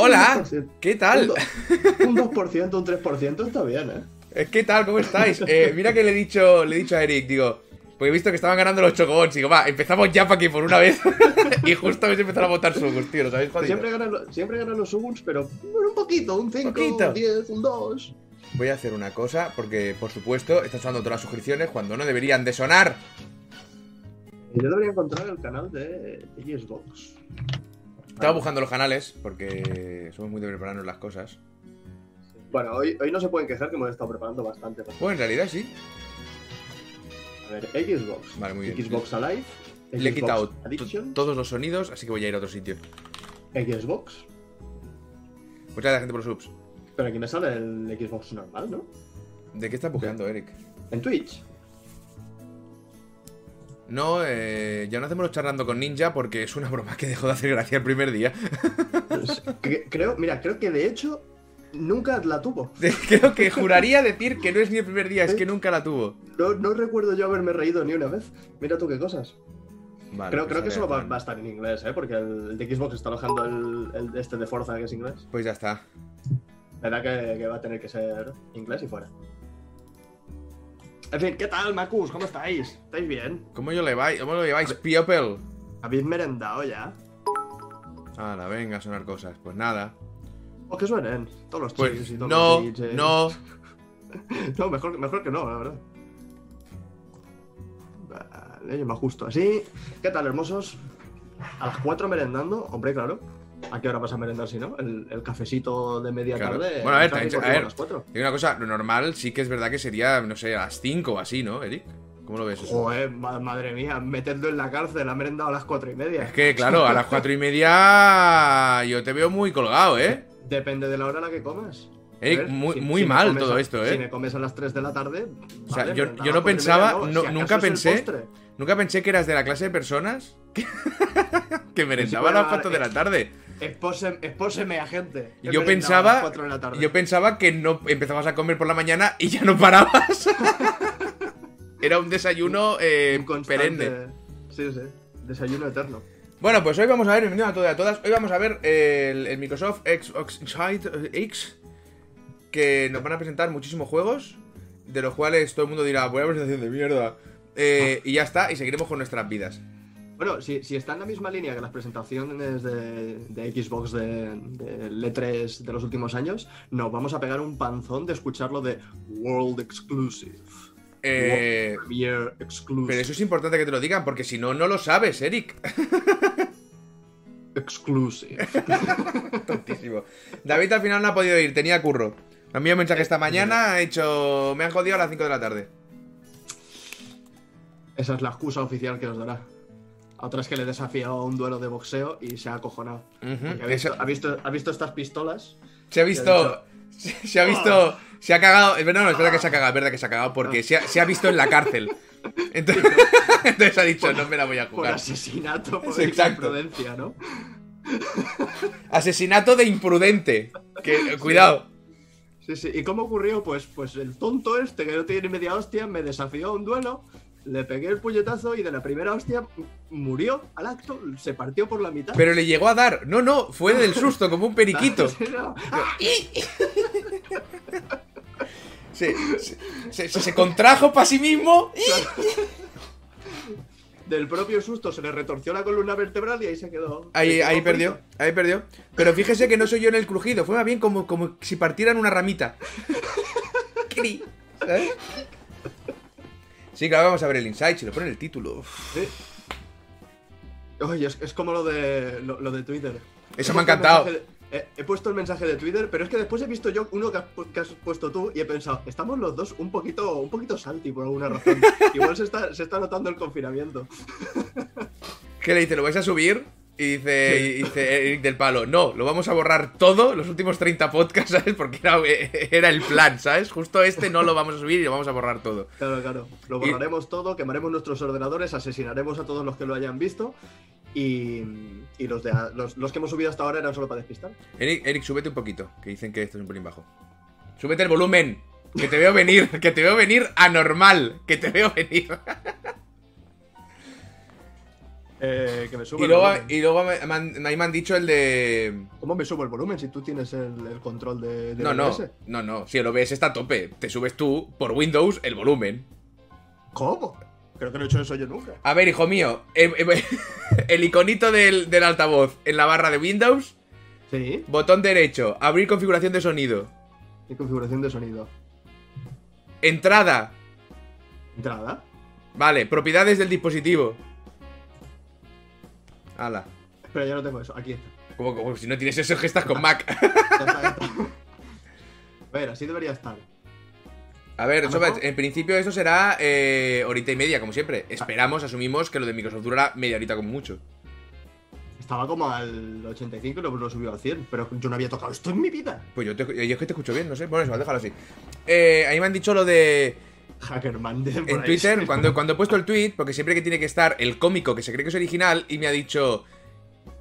Hola, Un 2%. ¿qué tal? Un, do- un 2%, un 3% está bien, ¿eh? Eh, ¿Qué tal? ¿Cómo estáis? Eh, mira que le he dicho, le he dicho a Eric, digo, porque he visto que estaban ganando los chocobons, digo, va, empezamos ya para que por una vez. y justo habéis empezado a botar sugus, tío, ¿lo sabéis jodido? Siempre ganan, siempre ganan los Suguns, pero un poquito, un 5, Poquito. un 10, un 2. Voy a hacer una cosa, porque por supuesto están sonando todas las suscripciones cuando no deberían de sonar. Yo debería encontrar el canal de Xbox. Estaba buscando los canales, porque somos muy de prepararnos las cosas. Bueno, hoy, hoy no se pueden quejar que hemos estado preparando bastante. Bueno, en realidad sí. A ver, Xbox. Vale, muy bien. Xbox Alive. Le he Xbox quitado Addiction. todos los sonidos, así que voy a ir a otro sitio. Xbox. Muchas gracias, gente, por los subs. Pero aquí me sale el Xbox normal, ¿no? ¿De qué estás buscando, Eric? En Twitch. No, eh, ya no hacemos los charlando con Ninja porque es una broma que dejó de hacer gracia el primer día. Pues, cre- creo, mira, creo que de hecho nunca la tuvo. Creo que juraría decir que no es ni el primer día, es que nunca la tuvo. No, no recuerdo yo haberme reído ni una vez. Mira tú qué cosas. Vale, creo pues creo que solo va, a estar en inglés, ¿eh? Porque el, el de Xbox está alojando el, este de Forza que es inglés. Pues ya está. Verdad que, que va a tener que ser inglés y fuera. En fin, ¿qué tal, Macus? ¿Cómo estáis? ¿Estáis bien? ¿Cómo yo le vais? ¿Cómo lo lleváis, People? ¿Habéis merendado ya? Hala, venga a sonar cosas. Pues nada. O que suenen todos los Pues y todos no, los eh. no. No, mejor, mejor que no, la verdad. Vale, yo me ajusto así. ¿Qué tal, hermosos? A las 4 merendando, hombre, claro. ¿A qué hora vas a merendar si no? El, el cafecito de media Claro. tarde. Bueno, a ver, también- a ver. las 4. Digo una cosa, lo normal sí que es verdad que sería, no sé, a las 5 o así, ¿no, Eric? ¿Cómo lo ves eso? Joder, ma- madre mía, meterlo en la cárcel, ha merendado a las 4 y media. Es que, claro, a las 4 y media yo te veo muy colgado, ¿eh? Depende de la hora a la que comas. Eric, ver, muy, si- muy si me mal todo a- esto, ¿eh? Si me comes a las 3 de la tarde. O sea, vale, yo- no pensaba- media, no- si acaso nunca pensé-. Nunca pensé que eras de la clase de personas que, que merendaban a las 4 de la tarde. Expóseme, expóseme a gente. Yo a pensaba, 4 de la tarde. yo pensaba que no empezabas a comer por la mañana y ya no parabas. Era un desayuno eh, Un perenne. Sí, sí. Desayuno eterno. Bueno, pues hoy vamos a ver, bienvenido a todas y a todas. Hoy vamos a ver el, el Microsoft Xbox X, que nos van a presentar muchísimos juegos, de los cuales todo el mundo dirá, buena presentación de mierda. Eh, y ya está, y seguiremos con nuestras vidas. Bueno, si, si está en la misma línea que las presentaciones de, de Xbox de, del E3 de los últimos años, nos vamos a pegar un panzón de escucharlo de World Exclusive. Eh, World Exclusive. pero eso es importante que te lo digan, porque si no, no lo sabes, Eric. Exclusive. Tontísimo. David al final no ha podido ir, tenía curro. Me enviado un mensaje esta mañana, ha hecho. Me han jodido a las 5 de la tarde. Esa es la excusa oficial que os dará. A otra es que le he desafiado a un duelo de boxeo y se ha acojonado. Porque ha, visto, ha, visto, ha visto estas pistolas. Se ha visto. Se, se ha visto. Se ha cagado. Es verdad, no, es verdad que se ha cagado, es verdad que se ha cagado porque se ha, se ha visto en la cárcel. Entonces, entonces ha dicho, no me la voy a Por jugar. asesinato, por Sí, exacto. imprudencia, ¿no? Asesinato de imprudente. Que, cuidado. Sí, sí. ¿Y cómo ocurrió? Pues, pues el tonto este que no tiene ni media hostia me desafió a un duelo, le pegué el puñetazo y de la primera hostia murió al acto, se partió por la mitad. Pero le llegó a dar. No, no, fue del susto, como un periquito. No. Se, se, se- se contrajo para sí mismo. Del propio susto se le retorció la columna vertebral y ahí se quedó. Ahí, quedó ahí perdió, ahí perdió. Pero fíjese que no soy yo en el crujido, fue más bien como, como si partieran una ramita. Cri, ¿sabes? Sí, claro, vamos a ver el insight, si lo pone el título. Sí. Oye, es, es como lo de, lo, lo de Twitter. Eso me ha encantado. de- he, he puesto el mensaje de Twitter, pero es que después he visto yo uno que has, pu- que has puesto tú y he pensado, estamos los dos un poquito, un poquito salty por alguna razón. Igual se está, se está notando el confinamiento. ¿Qué le dice? ¿Lo vais a subir? Y dice, y dice Eric del Palo, no, lo vamos a borrar todo, los últimos 30 podcasts, ¿sabes? Porque era, era el plan, ¿sabes? Justo este no lo vamos a subir y lo vamos a borrar todo. Claro, claro. Lo Y- borraremos todo, quemaremos nuestros ordenadores, asesinaremos a todos los que lo hayan visto y, y los, de, los, los que hemos subido hasta ahora eran solo para despistar. Eric, Eric, súbete un poquito, que dicen que esto es un pelín bajo. Súbete el volumen, que te veo venir, que te veo venir anormal, que te veo venir. Eh, que me subo Y el luego, volumen. y luego me, me han, ahí me han dicho el de. ¿Cómo me subo el volumen si tú tienes el, el control de, de No, no, OBS? no, no. Si el OBS está a tope, te subes tú por Windows el volumen. ¿Cómo? Creo que no he hecho eso yo nunca. A ver, hijo mío, el, iconito del, del altavoz en la barra de Windows, Sí. botón derecho, abrir configuración de sonido, Y configuración de sonido. entrada, Entrada. vale, propiedades del dispositivo. Ala. Espera, ya no tengo eso. Aquí está. Como, como si no tienes eso, que estás con Mac. Ya está, ya está. A ver, así debería estar. A ver, ¿A en principio eso será eh, horita y media, como siempre. Esperamos, asumimos que lo de Microsoft durará media horita como mucho. Estaba como al 85 y luego lo subió al 100, pero yo no había tocado esto en mi vida. Pues yo, te, yo es que te escucho bien, no sé. Bueno, eso, déjalo así. Eh, ahí me han dicho lo de Hackerman, por en. Twitter, cuando, cuando he puesto el tweet, porque siempre que tiene que estar el cómico que se cree que es original, y me ha dicho.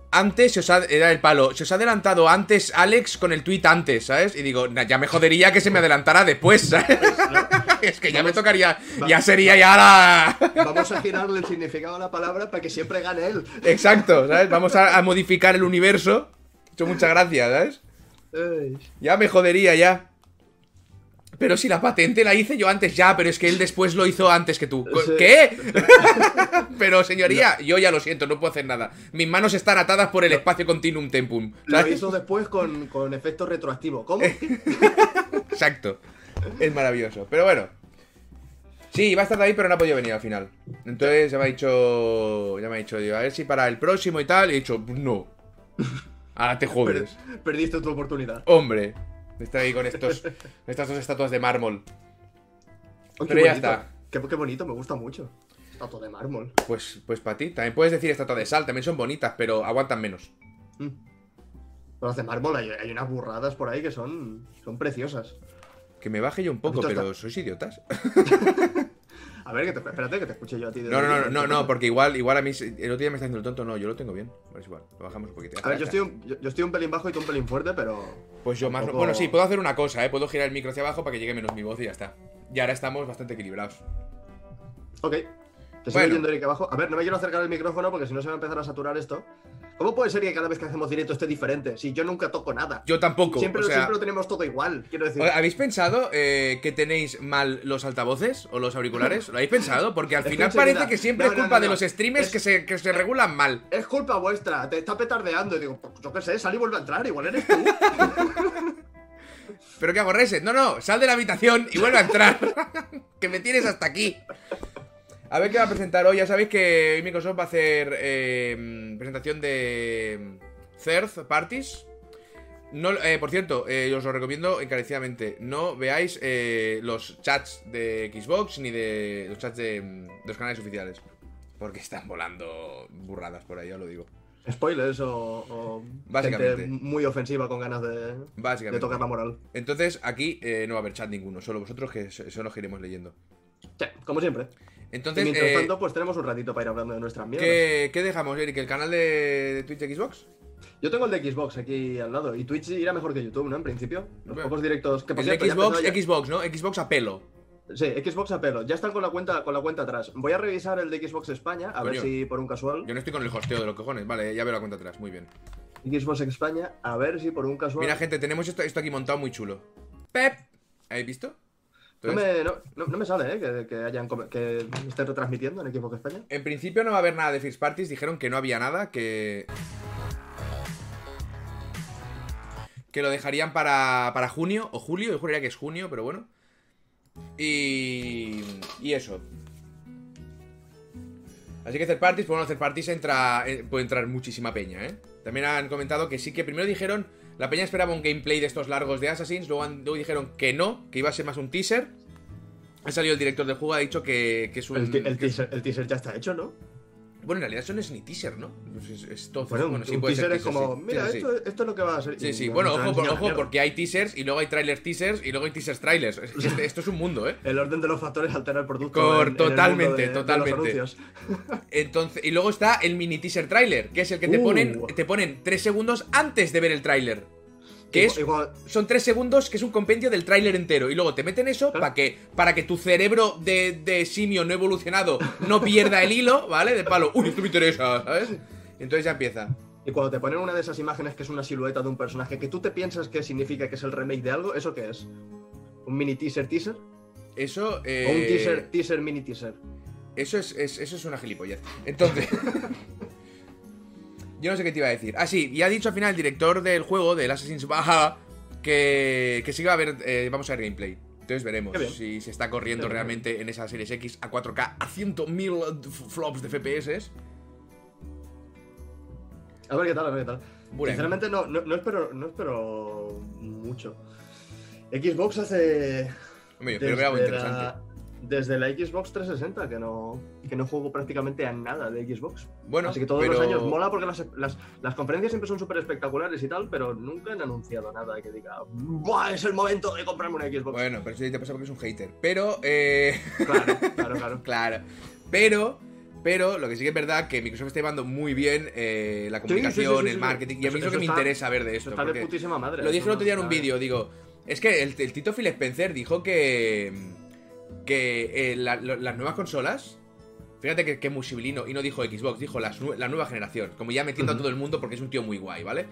Antes se os ha. Era el palo. Se os ha adelantado antes Alex con el tweet antes, ¿sabes? Y digo, "Nah, ya me jodería que se me adelantara después, ¿sabes? es que ya me tocaría. Ya sería ya la. Vamos a girarle el significado a la palabra para que siempre gane él. Exacto, ¿sabes? Vamos a, a modificar el universo. He hecho muchas gracias, ¿sabes? Ya me jodería ya. Pero si la patente la hice yo antes ya, pero es que él después lo hizo antes que tú. Sí. ¿Qué? pero señoría, yo ya lo siento, no puedo hacer nada. Mis manos están atadas por el espacio continuum tempum. Lo hizo después con, con efecto retroactivo. ¿Cómo? Exacto. Es maravilloso. Pero bueno. Sí, iba a estar ahí, pero no ha podido venir al final. Entonces ya me ha dicho. Ya me ha dicho, digo, a ver si para el próximo y tal. Y he dicho, no. Ahora te jodes. Per- Perdiste tu oportunidad. Hombre. Está ahí con estos. Estas dos estatuas de mármol. Oh, qué Pero ya bonito. está. Qué, qué bonito, me gusta mucho. Estatua de mármol. Pues, pues para ti. También puedes decir estatua de sal, también son bonitas, pero aguantan menos. Mm. Las de mármol hay, hay unas burradas por ahí que son, son preciosas. Que me baje yo un poco, pero ¿sois idiotas? A ver, que te, espérate que te escuche yo a ti. desde No, no, no, no, no, porque igual, igual a mí el otro día me está haciendo el tonto, no, yo lo tengo bien. Es igual, lo bajamos un poquito. A ver, yo estoy, un, yo, yo estoy un pelín bajo y tú un pelín fuerte, pero. Pues yo más. tampoco- Bueno, sí, puedo hacer una cosa, ¿eh? Puedo girar el micro hacia abajo para que llegue menos mi voz y ya está. Y ahora estamos bastante equilibrados. Ok. Te sigo Bueno. oyendo Eric abajo. A ver, no me quiero acercar el micrófono porque si no se va a empezar a saturar esto. ¿Cómo puede ser que cada vez que hacemos directo esté diferente? Si yo nunca toco nada. Yo tampoco. siempre, o sea, siempre lo tenemos todo igual, quiero decir. ¿Habéis pensado eh, que tenéis mal los altavoces o los auriculares? ¿Lo habéis pensado? Porque al final Escucha, parece mira, que siempre no, es culpa no, de los streamers Es- que, se, que se regulan mal. Es culpa vuestra, te está petardeando. Y digo, pues yo qué sé, sal y vuelve a entrar, igual eres tú. ¿Pero qué hago, Reset? No, no, sal de la habitación y vuelve a entrar. que me tienes hasta aquí. A ver qué va a presentar hoy. Ya sabéis que hoy Microsoft va a hacer eh, presentación de third parties. No, eh, por cierto, eh, os lo recomiendo encarecidamente. No veáis eh, los chats de Xbox ni de los chats de, mm, de los canales oficiales. Porque están volando burradas por ahí, ya lo digo. Spoilers o, o Básicamente. gente muy ofensiva con ganas de, de Básicamente. tocar la moral. Entonces, aquí no va a haber chat ninguno, solo vosotros que so- son los que iremos leyendo. Sí, como siempre. Entonces, y mientras eh, tanto, pues tenemos un ratito para ir hablando de nuestras mierdas. ¿qué, qué dejamos, Eric? ¿El canal de, de Twitch Xbox? Yo tengo el de Xbox aquí al lado. Y Twitch irá mejor que YouTube, ¿no? En principio. Los Bueno. pocos directos que por El cierto, Xbox, ya- Xbox, ¿no? Xbox a pelo. Sí, Xbox a pelo. Ya están con la cuenta, con la cuenta atrás. Voy a revisar el de Xbox España, a ver si por un casual. Yo no estoy con el hosteo de los cojones. Vale, ya veo la cuenta atrás, muy bien. Xbox España, a ver si por un casual. Mira, gente, tenemos esto, esto aquí montado muy chulo. Pep. ¿Habéis visto? No, me, no, no- no me sale, ¿eh? Que, que hayan que estén retransmitiendo en Xbox España. En principio no va a haber nada de First Parties. Dijeron que no había nada, que. Que lo dejarían para, para junio o julio. Yo juraría que es junio, pero bueno. Y. Y eso. Así que Third Parties, pues bueno, Third Parties entra, eh, puede entrar muchísima peña, ¿eh? También han comentado que sí que primero dijeron. La peña esperaba un gameplay de estos largos de Assassins. Luego, dijeron que no, que iba a ser más un teaser. Ha salido el director del juego, ha dicho que, que es un. El, ti- el que es- teaser, el teaser ya está hecho, ¿no? Bueno, en realidad eso no es ni teaser, ¿no? Es, todo. Bueno, Bueno, un, sí un puede teaser ser es como, sí. mira, Sí, esto, esto es lo que va a ser. Sí, sí. no Bueno, ojo, por- ojo, porque hay teasers y luego hay trailers teasers y luego hay teasers trailers. Este- esto es un mundo, ¿eh? El orden de los factores altera el producto. Cor- en- en el mundo totalmente, de- de los totalmente. Entonces, y luego está el mini teaser trailer, que es el que te Uh. ponen, te ponen tres segundos antes de ver el tráiler. Que es, Igual- son tres segundos, que es un compendio del tráiler entero. Y luego te meten eso Claro. para que, para que tu cerebro de, de simio no evolucionado no pierda el hilo, ¿vale? De palo, uy, esto me interesa, ¿sabes? Y entonces ya empieza. Y cuando te ponen una de esas imágenes que es una silueta de un personaje que tú te piensas que significa que es el remake de algo, ¿eso qué es? ¿Un mini teaser teaser? Eso, ¿O un eh, teaser teaser mini teaser? Eso es, es- eso es una gilipollez. Entonces. yo no sé qué te iba a decir. Ah, sí, y ha dicho al final el director del juego, del Assassin's Valhalla, que, que sí que va a haber. eh, vamos a ver gameplay. Entonces veremos si se está corriendo Qué bien, realmente en esa Series X a 4K a 100.000 flops de FPS. A ver qué tal, a ver qué tal. Bueno. Sinceramente no, no, no espero, no espero mucho. Xbox hace... Hombre, yo espero ver algo desde interesante. la- Desde la Xbox 360 que no, que no juego prácticamente a nada de Xbox. Bueno, Así que todos pero... los años mola porque las, las- las conferencias siempre son súper espectaculares y tal, pero nunca han anunciado nada que diga ¡Buah! Es el momento de comprarme una Xbox. Bueno, pero eso ya te pasa porque es un hater. Pero, eh. Claro, claro, claro. Claro. Pero, pero lo que sí que es verdad que Microsoft está llevando muy bien eh, la comunicación, sí, sí, el marketing. Y a mí es lo que me está- interesa ver de Eso esto. está de putísima madre. lo dije el otro día en un vídeo, digo. Es que el, el Tito Phil Spencer dijo que. Que eh, la- las nuevas consolas. Fíjate que, que musibilino. Y no dijo Xbox, dijo las la nueva generación. Como ya metiendo a todo el mundo porque es un tío muy guay, ¿vale?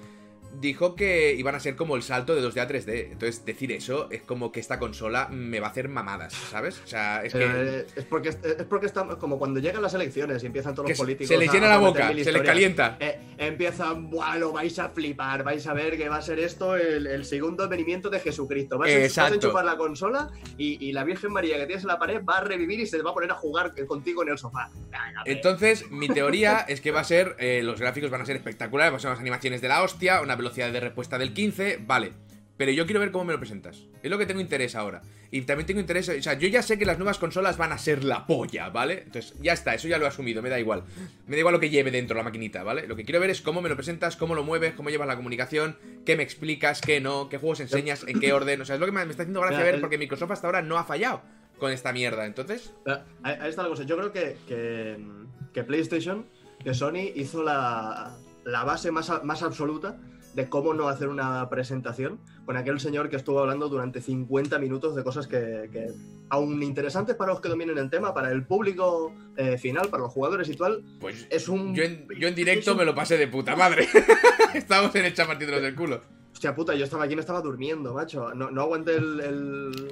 Dijo que iban a ser como el salto de 2D a 3D. Entonces, decir eso es como que esta consola me va a hacer mamadas, ¿sabes? O sea, es Pero, que. eh, es porque es porque está como cuando llegan las elecciones y empiezan todos los políticos. se les llena a la boca, se les calienta. Eh, empiezan, Buah, lo vais a flipar, vais a ver que va a ser esto el, el segundo venimiento de Jesucristo. Vas a enchufar la consola y, y la Virgen María que tienes en la pared va a revivir y se va a poner a jugar contigo en el sofá. Entonces, mi teoría es que va a ser. eh, los gráficos van a ser espectaculares, van a ser unas animaciones de la hostia, una velocidad de respuesta del 15, vale. Pero yo quiero ver cómo me lo presentas. Es lo que tengo interés ahora. Y también tengo interés. O sea, yo ya sé que las nuevas consolas van a ser la polla, ¿vale? Entonces, ya está, eso ya lo he asumido, me da igual. Me da igual lo que lleve dentro la maquinita, ¿vale? Lo que quiero ver es cómo me lo presentas, cómo lo mueves, cómo llevas la comunicación, qué me explicas, qué no, qué juegos enseñas, en qué orden. O sea, es lo que me está haciendo gracia ver porque Microsoft hasta ahora no ha fallado con esta mierda. Entonces, Pero, Ahí está la cosa. Yo creo que, que, que PlayStation, que Sony hizo la, la base más, más absoluta de cómo no hacer una presentación con aquel señor que estuvo hablando durante 50 minutos de cosas que, que aún interesantes para los que dominen el tema, para el público eh, final, para los jugadores y tal, pues es un... Yo en, yo en directo un- me lo pasé de puta madre. Estábamos en hecha partiéndonos del culo. Hostia puta, yo estaba aquí, me estaba durmiendo, macho. No, no aguanté el, el,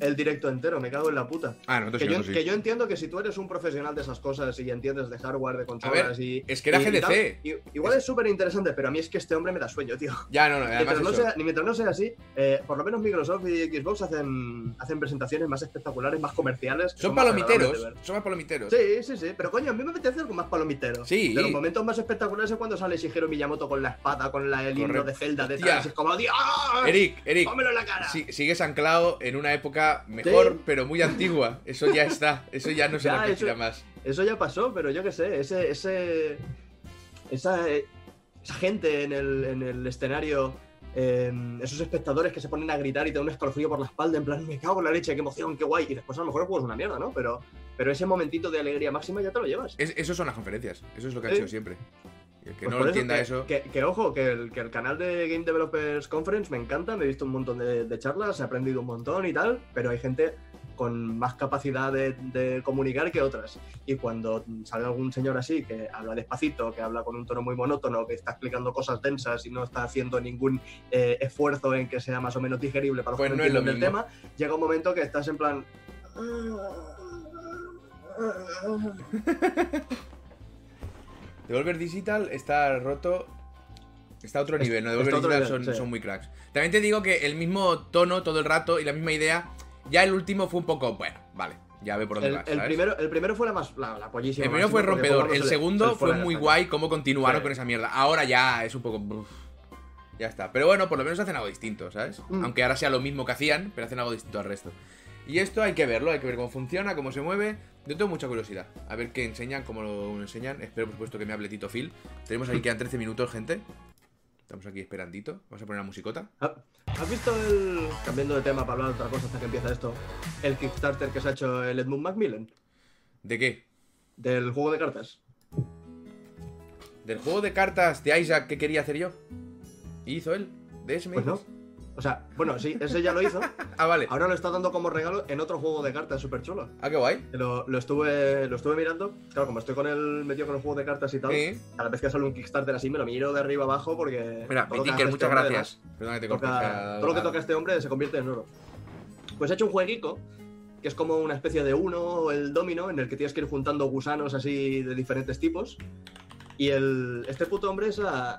el directo entero, me cago en la puta. Ah, nosotros Que yo, sí. que yo entiendo que si tú eres un profesional de esas cosas y entiendes de hardware, de consolas y. es que era y- GDC. igual es súper interesante, pero a mí es que este hombre me da sueño, tío. Ya, no, no, Mientras no, sea, ni mientras no sea así, eh, por lo menos Microsoft y Xbox hacen, hacen presentaciones más espectaculares, más comerciales. Son más palomiteros, ver. son más palomiteros. Sí, sí, sí, pero coño, a mí me apetece algo más palomitero. Sí. De los momentos más espectaculares es cuando sale Shigeru Miyamoto con la espada, con la, el himno Correcto. de Zelda detrás. Es como, ¡Dios! Eric, Eric, ¡Pómelo en la cara! si- sigues anclado en una época mejor, Sí. pero muy antigua. Eso ya está, eso ya no se Ya, repetirá eso- más. Eso ya pasó, pero yo qué sé, ese, ese, esa, esa gente en el, en el escenario, eh, esos espectadores que se ponen a gritar y te da un escalofrío por la espalda, en plan, me cago en la leche, qué emoción, qué guay, y después a lo mejor el juego es una mierda, ¿no? Pero, pero ese momentito de alegría máxima ya te lo llevas. Es- eso son las conferencias, eso es lo que ha Sí. sido siempre. El que Pues no entienda que, eso. Que, que, ojo, que el, que el canal de Game Developers Conference me encanta, me he visto un montón de, de charlas, he aprendido un montón y tal, pero hay gente con más capacidad de, de comunicar que otras. Y cuando sale algún señor así, que habla despacito, que habla con un tono muy monótono, que está explicando cosas densas y no está haciendo ningún eh, esfuerzo en que sea más o menos digerible para los Pues que no es lo entienden del tema, llega un momento que estás en plan... Devolver Digital está roto. Está a otro nivel, ¿no? Devolver Digital nivel, son, sí. son muy cracks. También te digo que el mismo tono todo el rato y la misma idea. Ya el último fue un poco. Bueno, vale. Ya ve por dónde El, vas. el primero, el primero fue la más la, la pollísima El primero fue rompedor, el segundo fue muy guay cómo continuaron Sí. con esa mierda. Ahora ya es un poco... uf, ya está. Pero bueno, por lo menos hacen algo distinto, ¿sabes? Mm. Aunque ahora sea lo mismo que hacían, pero hacen algo distinto al resto. Y esto hay que verlo, hay que ver cómo funciona, cómo se mueve. Yo tengo mucha curiosidad. A ver qué enseñan, cómo lo enseñan. Espero, por supuesto, que me hable Tito Phil. Tenemos aquí, quedan 13 minutos, gente. Estamos aquí esperandito. Vamos a poner la musicota. Ah, ¿Has visto el. Cambiando de tema para hablar de otra cosa hasta que empieza esto. El Kickstarter que se ha hecho el Edmund Macmillan ¿De qué? del juego de cartas. Del juego de cartas de Isaac que quería hacer yo. Y hizo él. ¿De ese me Pues no. O sea, bueno, sí, ese ya lo hizo. Ah, vale. Ahora lo está dando como regalo en otro juego de cartas súper chulo. Ah, qué guay. Lo, lo estuve, lo estuve mirando. Claro, como estoy con el metido con el juego de cartas y tal, Sí. cada vez que sale un Kickstarter así me lo miro de arriba abajo porque. Mira, Tinker, muchas este hombre, gracias. Perdona que te toca- todo lo que toca este hombre se convierte en oro. Pues he hecho un jueguico que es como una especie de uno, el domino, en el que tienes que ir juntando gusanos así de diferentes tipos. Y el, este puto hombre es la,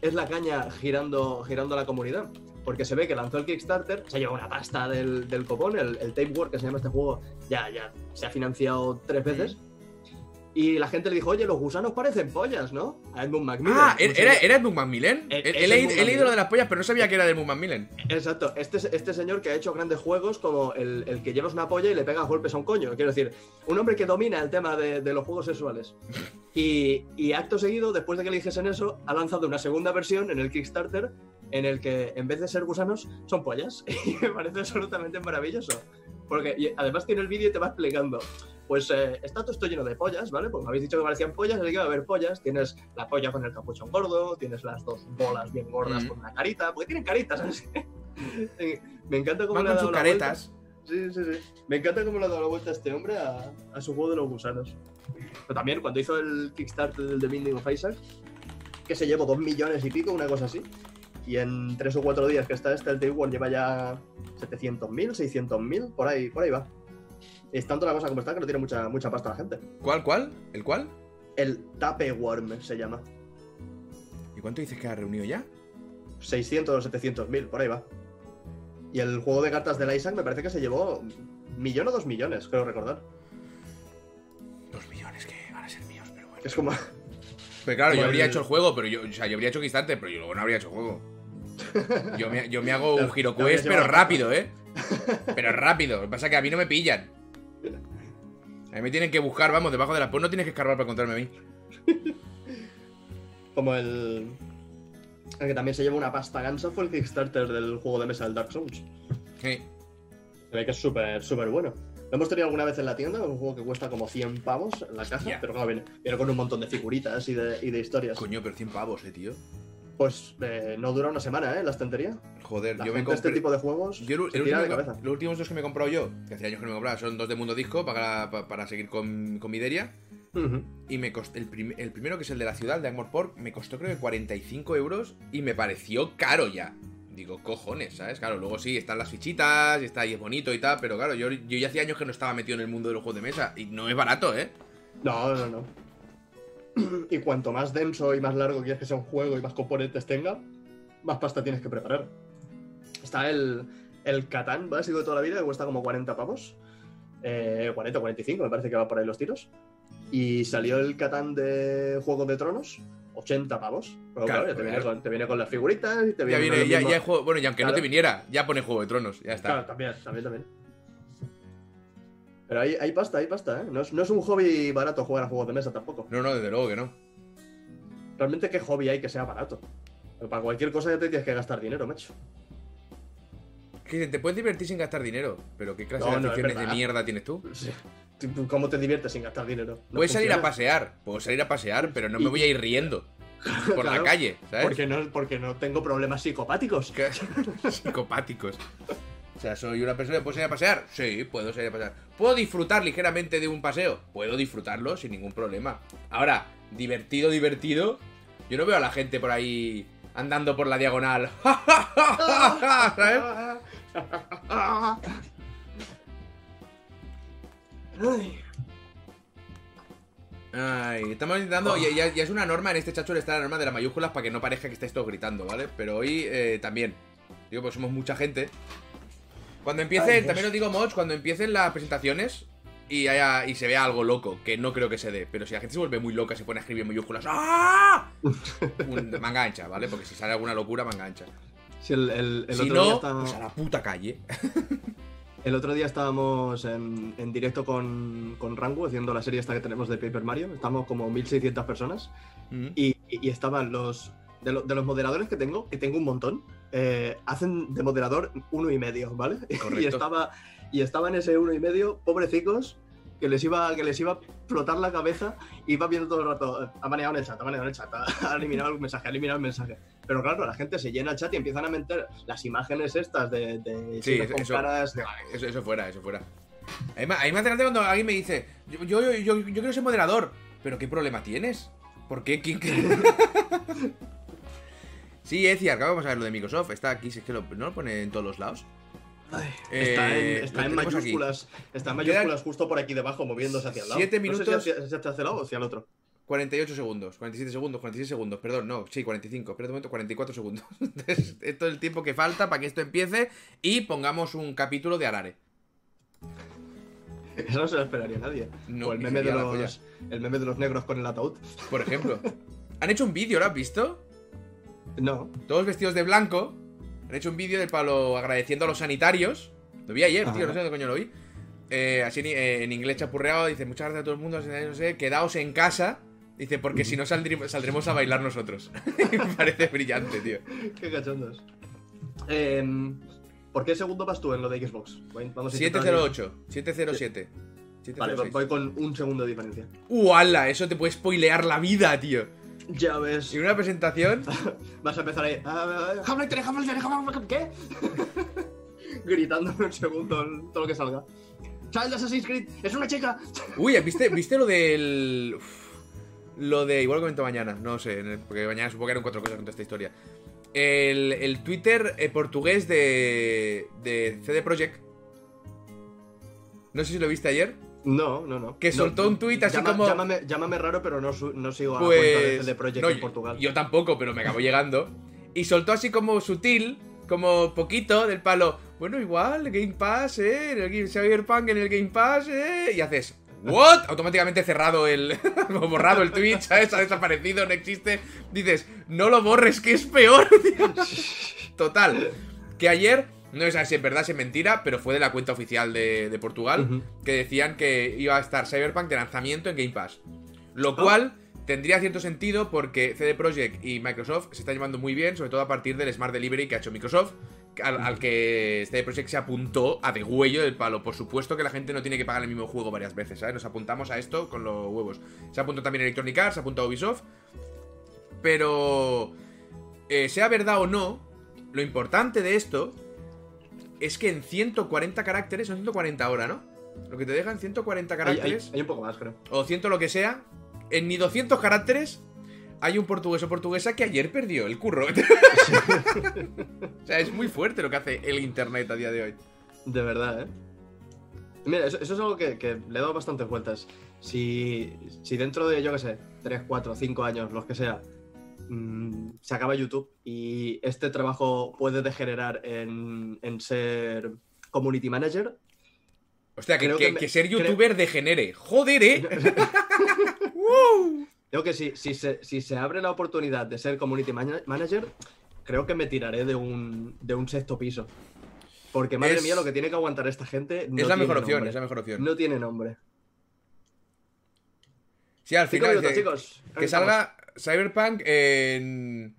es la caña girando, girando a la comunidad. Porque se ve que lanzó el Kickstarter, se llevó una pasta del, del copón, el, el Tape War, que se llama este juego, ya, ya se ha financiado tres veces. Y la gente le dijo, oye, los gusanos parecen pollas, ¿no? A Edmund Macmillan. Ah, ¿era, era Edmund Macmillan? Eh, He, leído, he lo de las pollas, pero no sabía que era de Edmund Macmillan. Exacto, este, este señor que ha hecho grandes juegos como el, el que llevas una polla y le pegas golpes a un coño. Quiero decir, un hombre que domina el tema de, de los juegos sexuales. Y, y acto seguido, después de que le dijesen eso, ha lanzado una segunda versión en el Kickstarter en el que en vez de ser gusanos, son pollas. Y me parece absolutamente maravilloso. Porque y además tiene el vídeo y te va explicando. Pues eh, está todo esto lleno de pollas, ¿vale? Pues me habéis dicho que parecían pollas, así que va a haber pollas. Tienes la polla con el capuchón gordo, tienes las dos bolas bien gordas Mm. con una carita, porque tienen caritas, ¿sabes? Me encanta cómo Van le ha dado sus la vuelta. caretas. Sí, sí, sí. Me encanta cómo le ha dado la vuelta a este hombre a, a su juego de los gusanos. Pero también cuando hizo el Kickstarter del The Binding of Isaac, que se llevó dos millones y pico, una cosa así. Y en tres o cuatro días que está este, el Day One lleva ya 700.000, 600.000, por ahí, por ahí va. Es tanto la cosa como está que no tiene mucha, mucha pasta la gente. ¿Cuál, cuál? ¿El cuál? El Tapeworm se llama. ¿Y cuánto dices que ha reunido ya? 600 o 700.000, por ahí va. Y el juego de cartas del Isaac me parece que se llevó millón o dos millones, creo recordar. Dos millones que van a ser míos, pero bueno. Es como... Pero claro, yo habría el- hecho el juego, pero yo, o sea, yo habría hecho Kickstarter, pero yo luego no habría hecho juego. Yo me, yo me hago un Claro, Hero te habrías Quest, pero rápido, ¿eh? Pero rápido. Lo que pasa es que a mí no me pillan. A mí me tienen que buscar, vamos, debajo de la... Pues no tienes que escarbar para encontrarme a mí. Como el. El que también se lleva una pasta gansa fue el Kickstarter del juego de mesa del Dark Souls. Sí. Se ve que es súper, súper bueno. Lo hemos tenido alguna vez en la tienda, un juego que cuesta como 100 pavos en la caja, pero claro, viene, viene con un montón de figuritas y de, y de historias. Coño, pero 100 pavos, eh, tío. Pues eh, no dura una semana, ¿eh? La estantería. Joder, La yo me gente este compré... tipo de juegos Yo el- se el tira de cabeza. los últimos dos que me he comprado yo, que hace años que no me compraba, son dos de Mundo Disco para, para, para seguir con, con Mideria. Y me costó, el, prim- el primero, que es el de la ciudad, el de Angmorpork, me costó creo que 45 euros y me pareció caro ya. Digo, cojones, ¿sabes? Claro, luego sí, están las fichitas, y está ahí es bonito y tal, pero claro, yo, yo ya hacía años que no estaba metido en el mundo de los juegos de mesa y no es barato, ¿eh? No, no, no. Y cuanto más denso y más largo quieres que sea un juego y más componentes tenga, más pasta tienes que preparar. Está el, el Catán básico de toda la vida, que cuesta como 40 pavos. Eh, 40 45, me parece que va por ahí los tiros. Y salió el Catán de Juego de Tronos, 80 pavos. Pero Claro, claro, ya te, viene con, te viene con las figuritas y te Ya viene viene, ya, mismo- ya juego, bueno, y aunque no te viniera, ya pone Juego de Tronos, ya está. Claro, también, también, también. Pero hay, hay pasta, hay pasta, ¿eh? No es, no es un hobby barato jugar a juegos de mesa tampoco. No, no, desde luego que no. Realmente, ¿qué hobby hay que sea barato? Pero para cualquier cosa ya te tienes que gastar dinero, macho. Que te puedes divertir sin gastar dinero, pero ¿qué clase No, de no, aficiones de mierda tienes tú? ¿Cómo te diviertes sin gastar dinero? No Puedes salir a pasear, puedo salir a pasear, pero no me voy a ir riendo por la calle, ¿sabes? Porque no, porque no tengo problemas psicopáticos. Psicopáticos. O sea, soy una persona puedo salir a pasear. Sí, puedo salir a pasear. ¿Puedo disfrutar ligeramente de un paseo? Puedo disfrutarlo sin ningún problema. Ahora, divertido, divertido. Yo no veo a la gente por ahí andando por la diagonal. ¿Sabes? Ay, estamos intentando. Ya, es una norma en este chacho está la norma de las mayúsculas para que no parezca que estáis todos gritando, ¿vale? Pero hoy eh, también. Digo, pues somos mucha gente. Cuando empiecen, Ay, también os digo, mods, cuando empiecen las presentaciones y, haya, y se vea algo loco, que no creo que se dé, pero si la gente se vuelve muy loca, se pone a escribir mayúsculas, ¡ah! Un- manga ancha, ¿vale? Porque si sale alguna locura, manga ancha. Si el, el- el si otro día estábamos- pues a la puta calle. El otro día estábamos en, en directo con, con Rango haciendo la serie esta que tenemos de Paper Mario. Estamos como 1600 personas Mm. y, y estaban los de, lo- de los moderadores que tengo, que tengo un montón, eh, hacen de moderador uno y medio, ¿vale? Correcto. Y estaba y estaban ese uno y medio, pobrecicos, que les iba que les iba a flotar la cabeza y iba viendo todo el rato, ha manejado en el chat, ha manejado en el chat, ha eliminado el mensaje, ha eliminado el mensaje. Pero claro, la gente se llena el chat y empiezan a meter las imágenes estas de, de Sí, chicas con eso- caras de- Eso, eso fuera, eso fuera. A mí, me- a mí me hace gracia cuando alguien me dice, yo, yo, yo, yo- yo quiero ser moderador, pero ¿qué problema tienes? ¿Por qué? ¿Quién qué? sí, Eciar, vamos a ver lo de Microsoft. Está aquí, si es que lo- no lo pone en todos los lados. Ay, Eh, está en, está mayúsculas. Está en mayúsculas justo por aquí debajo, moviéndose hacia el lado. Siete No sé minutos. si hacia, hacia el lado o hacia el otro. 48 segundos, 47 segundos, 46 segundos, perdón, no, sí, 45, espera un momento, 44 segundos. Entonces, esto es el tiempo que falta para que esto empiece y pongamos un capítulo de Arare. Eso no se lo esperaría nadie. No, o el meme, de los, el meme de los negros con el ataúd. Por ejemplo. Han hecho un vídeo, ¿lo has visto? No. Todos vestidos de blanco. Han hecho un vídeo del palo agradeciendo a los sanitarios. Lo vi ayer, tío, Ajá. no sé dónde coño lo vi. Eh, así en, eh, en inglés chapurreado, dice, muchas gracias a todo el mundo, no sé, quedaos en casa. Dice, porque si no saldremos, saldremos a bailar nosotros. Me parece brillante, tío. Qué cachondos. Em, ¿Por qué segundo vas tú en lo de Xbox? Vamos a intentar- 708, 707. Vale, 706. voy con un segundo de diferencia. ¡Uala! Eso te puede spoilear la vida, tío. Ya ves. Y una presentación. Vas a empezar ahí. ah, ¿Qué? Gritando en un segundo todo lo que salga. Child Assassin's Creed, es una chica. Uy, ¿viste, ¿viste lo del. uf, lo de. Igual lo comento mañana, no sé, porque mañana supongo que eran cuatro cosas con toda esta historia. El, el Twitter eh, portugués de. de CD Projekt. No sé si lo viste ayer. No, no, no. Que No, soltó un tuit así llama- como- Llámame, llámame raro, pero no, no sigo a la cuenta de Pues. CD Projekt no, en Portugal. Yo tampoco, pero me acabó llegando. Y soltó así como sutil, como poquito del palo. Bueno, igual, Game Pass, ¿eh? En el Cyberpunk en el Game Pass, ¿eh? Y haces. ¿What? Automáticamente cerrado el. borrado el tweet, ¿sabes? Ha desaparecido, no existe. Dices, no lo borres, que es peor, tío. Total. Que ayer, no sé si es verdad, si es mentira, pero fue de la cuenta oficial de, de Portugal, que decían que iba a estar Cyberpunk de lanzamiento en Game Pass. Lo Ah. cual tendría cierto sentido porque CD Projekt y Microsoft se están llevando muy bien, sobre todo a partir del Smart Delivery que ha hecho Microsoft, al, al que CD Projekt se apuntó a de huello del palo. Por supuesto que la gente no tiene que pagar el mismo juego varias veces, ¿sabes? Nos apuntamos a esto con los huevos. Se apuntó también Electronic Arts, se apuntó a Ubisoft. Pero, eh, sea verdad o no, lo importante de esto es que en 140 caracteres, son 140 ahora, ¿no? Lo que te dejan 140 Hay, hay- caracteres, hay un poco más, creo. o 100 lo que sea, en ni 200 caracteres hay un portugués o portuguesa que ayer perdió el curro. o sea, es muy fuerte lo que hace el internet a día de hoy. De verdad, ¿eh? Mira, eso, eso es algo que, que le he dado bastantes vueltas. Si, si dentro de, yo qué sé, 3, 4, 5 años, los que sea, mm, se acaba YouTube y este trabajo puede degenerar en, en ser community manager, que, Creo que- que me- que ser creo- youtuber degenere. Joder, eh. Creo que si, si, se, si se abre la oportunidad de ser community mana- manager, creo que me tiraré de un, de un sexto piso. Porque madre Es- mía, lo que tiene que aguantar esta gente. No es la tiene mejor opción, nombre. es la mejor opción. No tiene nombre. Sí, al final minutos, que, chicos. que Ahí salga Cyberpunk en,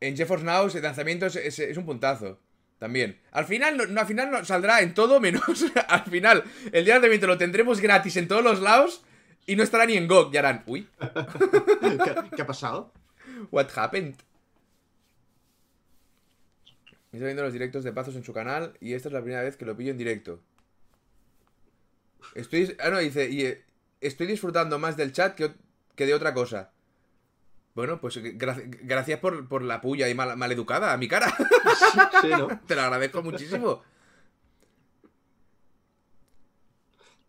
en GeForce Now, ese lanzamiento es, es- es un puntazo. También. Al final, no, al final no, saldrá en todo menos. al final, el día de lanzamiento lo tendremos gratis en todos los lados y no estará ni en GOG. Y harán, uy. ¿Qué, qué ha pasado? what happened? Está viendo los directos de Pazos en su canal y esta es la primera vez que lo pillo en directo. Estoy. Ah, no, dice. Y, eh, estoy disfrutando más del chat que, que de otra cosa. Bueno, pues eh, gra- gracias por, por la puya y mal, maleducada a mi cara. Sí, ¿no? Te lo agradezco muchísimo.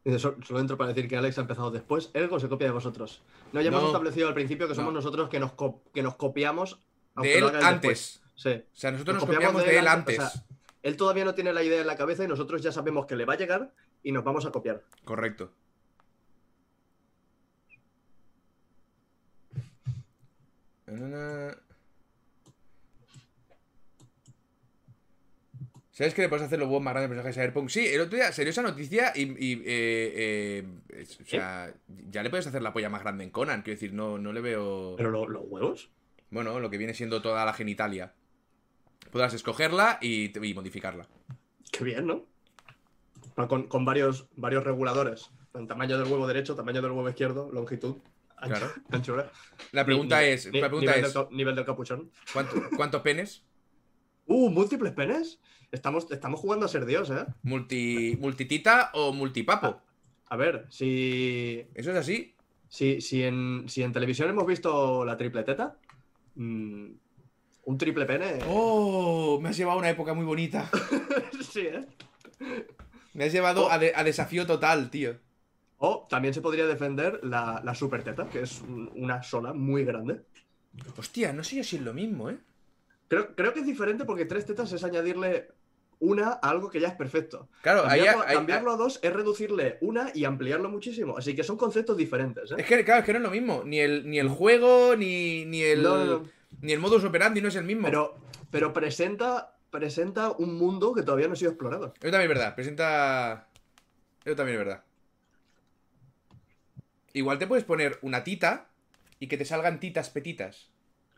Dice, "So- Solo entro para decir que Alex ha empezado después. Ergo se copia de vosotros. No, ya hemos establecido al principio que somos No. nosotros que nos, que nos copiamos. De él antes. Sí. O sea, nosotros nos Nos copiamos de él antes. o sea, él todavía no tiene la idea en la cabeza y nosotros ya sabemos que le va a llegar y nos vamos a copiar. Correcto. ¿Sabes que le puedes hacer los huevos más grandes al personaje de Cyberpunk? Sí, el otro día salió esa noticia y. y, eh, eh, es- o sea, ya le puedes hacer la polla más grande en Conan. Quiero decir, no, no le veo. ¿Pero lo- los huevos? Bueno, lo que viene siendo toda la genitalia. Podrás escogerla y, y modificarla. Qué bien, ¿no? Con, con varios, varios reguladores. En tamaño del huevo derecho, tamaño del huevo izquierdo, longitud. Claro. Anchura. La pregunta Ni- es, ni- la pregunta nivel es, Del, nivel del capuchón. ¿cuánto- ¿cuántos penes? Uh, múltiples penes. Estamos, estamos jugando a ser Dios, ¿eh? Multi, ¿Multitita o multipapo? A ver, si, ¿Eso es así? si, si, en, si en televisión hemos visto la triple teta, mm, un triple pene. ¡Oh! Me has llevado a una época muy bonita. sí, ¿eh? Me has llevado a, de- a desafío total, tío. O también se podría defender la, la super teta, que es un- una sola muy grande. Hostia, no sé yo si es lo mismo, ¿eh? Creo, creo que es diferente porque tres tetas es añadirle una a algo que ya es perfecto. Claro, Cambiarlo, cambiarlo a dos es reducirle una y ampliarlo muchísimo. Así que son conceptos diferentes, ¿eh? Es que, claro, es que no es lo mismo. Ni el, ni el juego, ni, ni el. No, no, no. Ni el modus operandi no es el mismo. Pero, pero presenta, presenta un mundo que todavía no ha sido explorado. Eso también es verdad. Presenta. Eso también es verdad. Igual te puedes poner una tita y que te salgan titas petitas.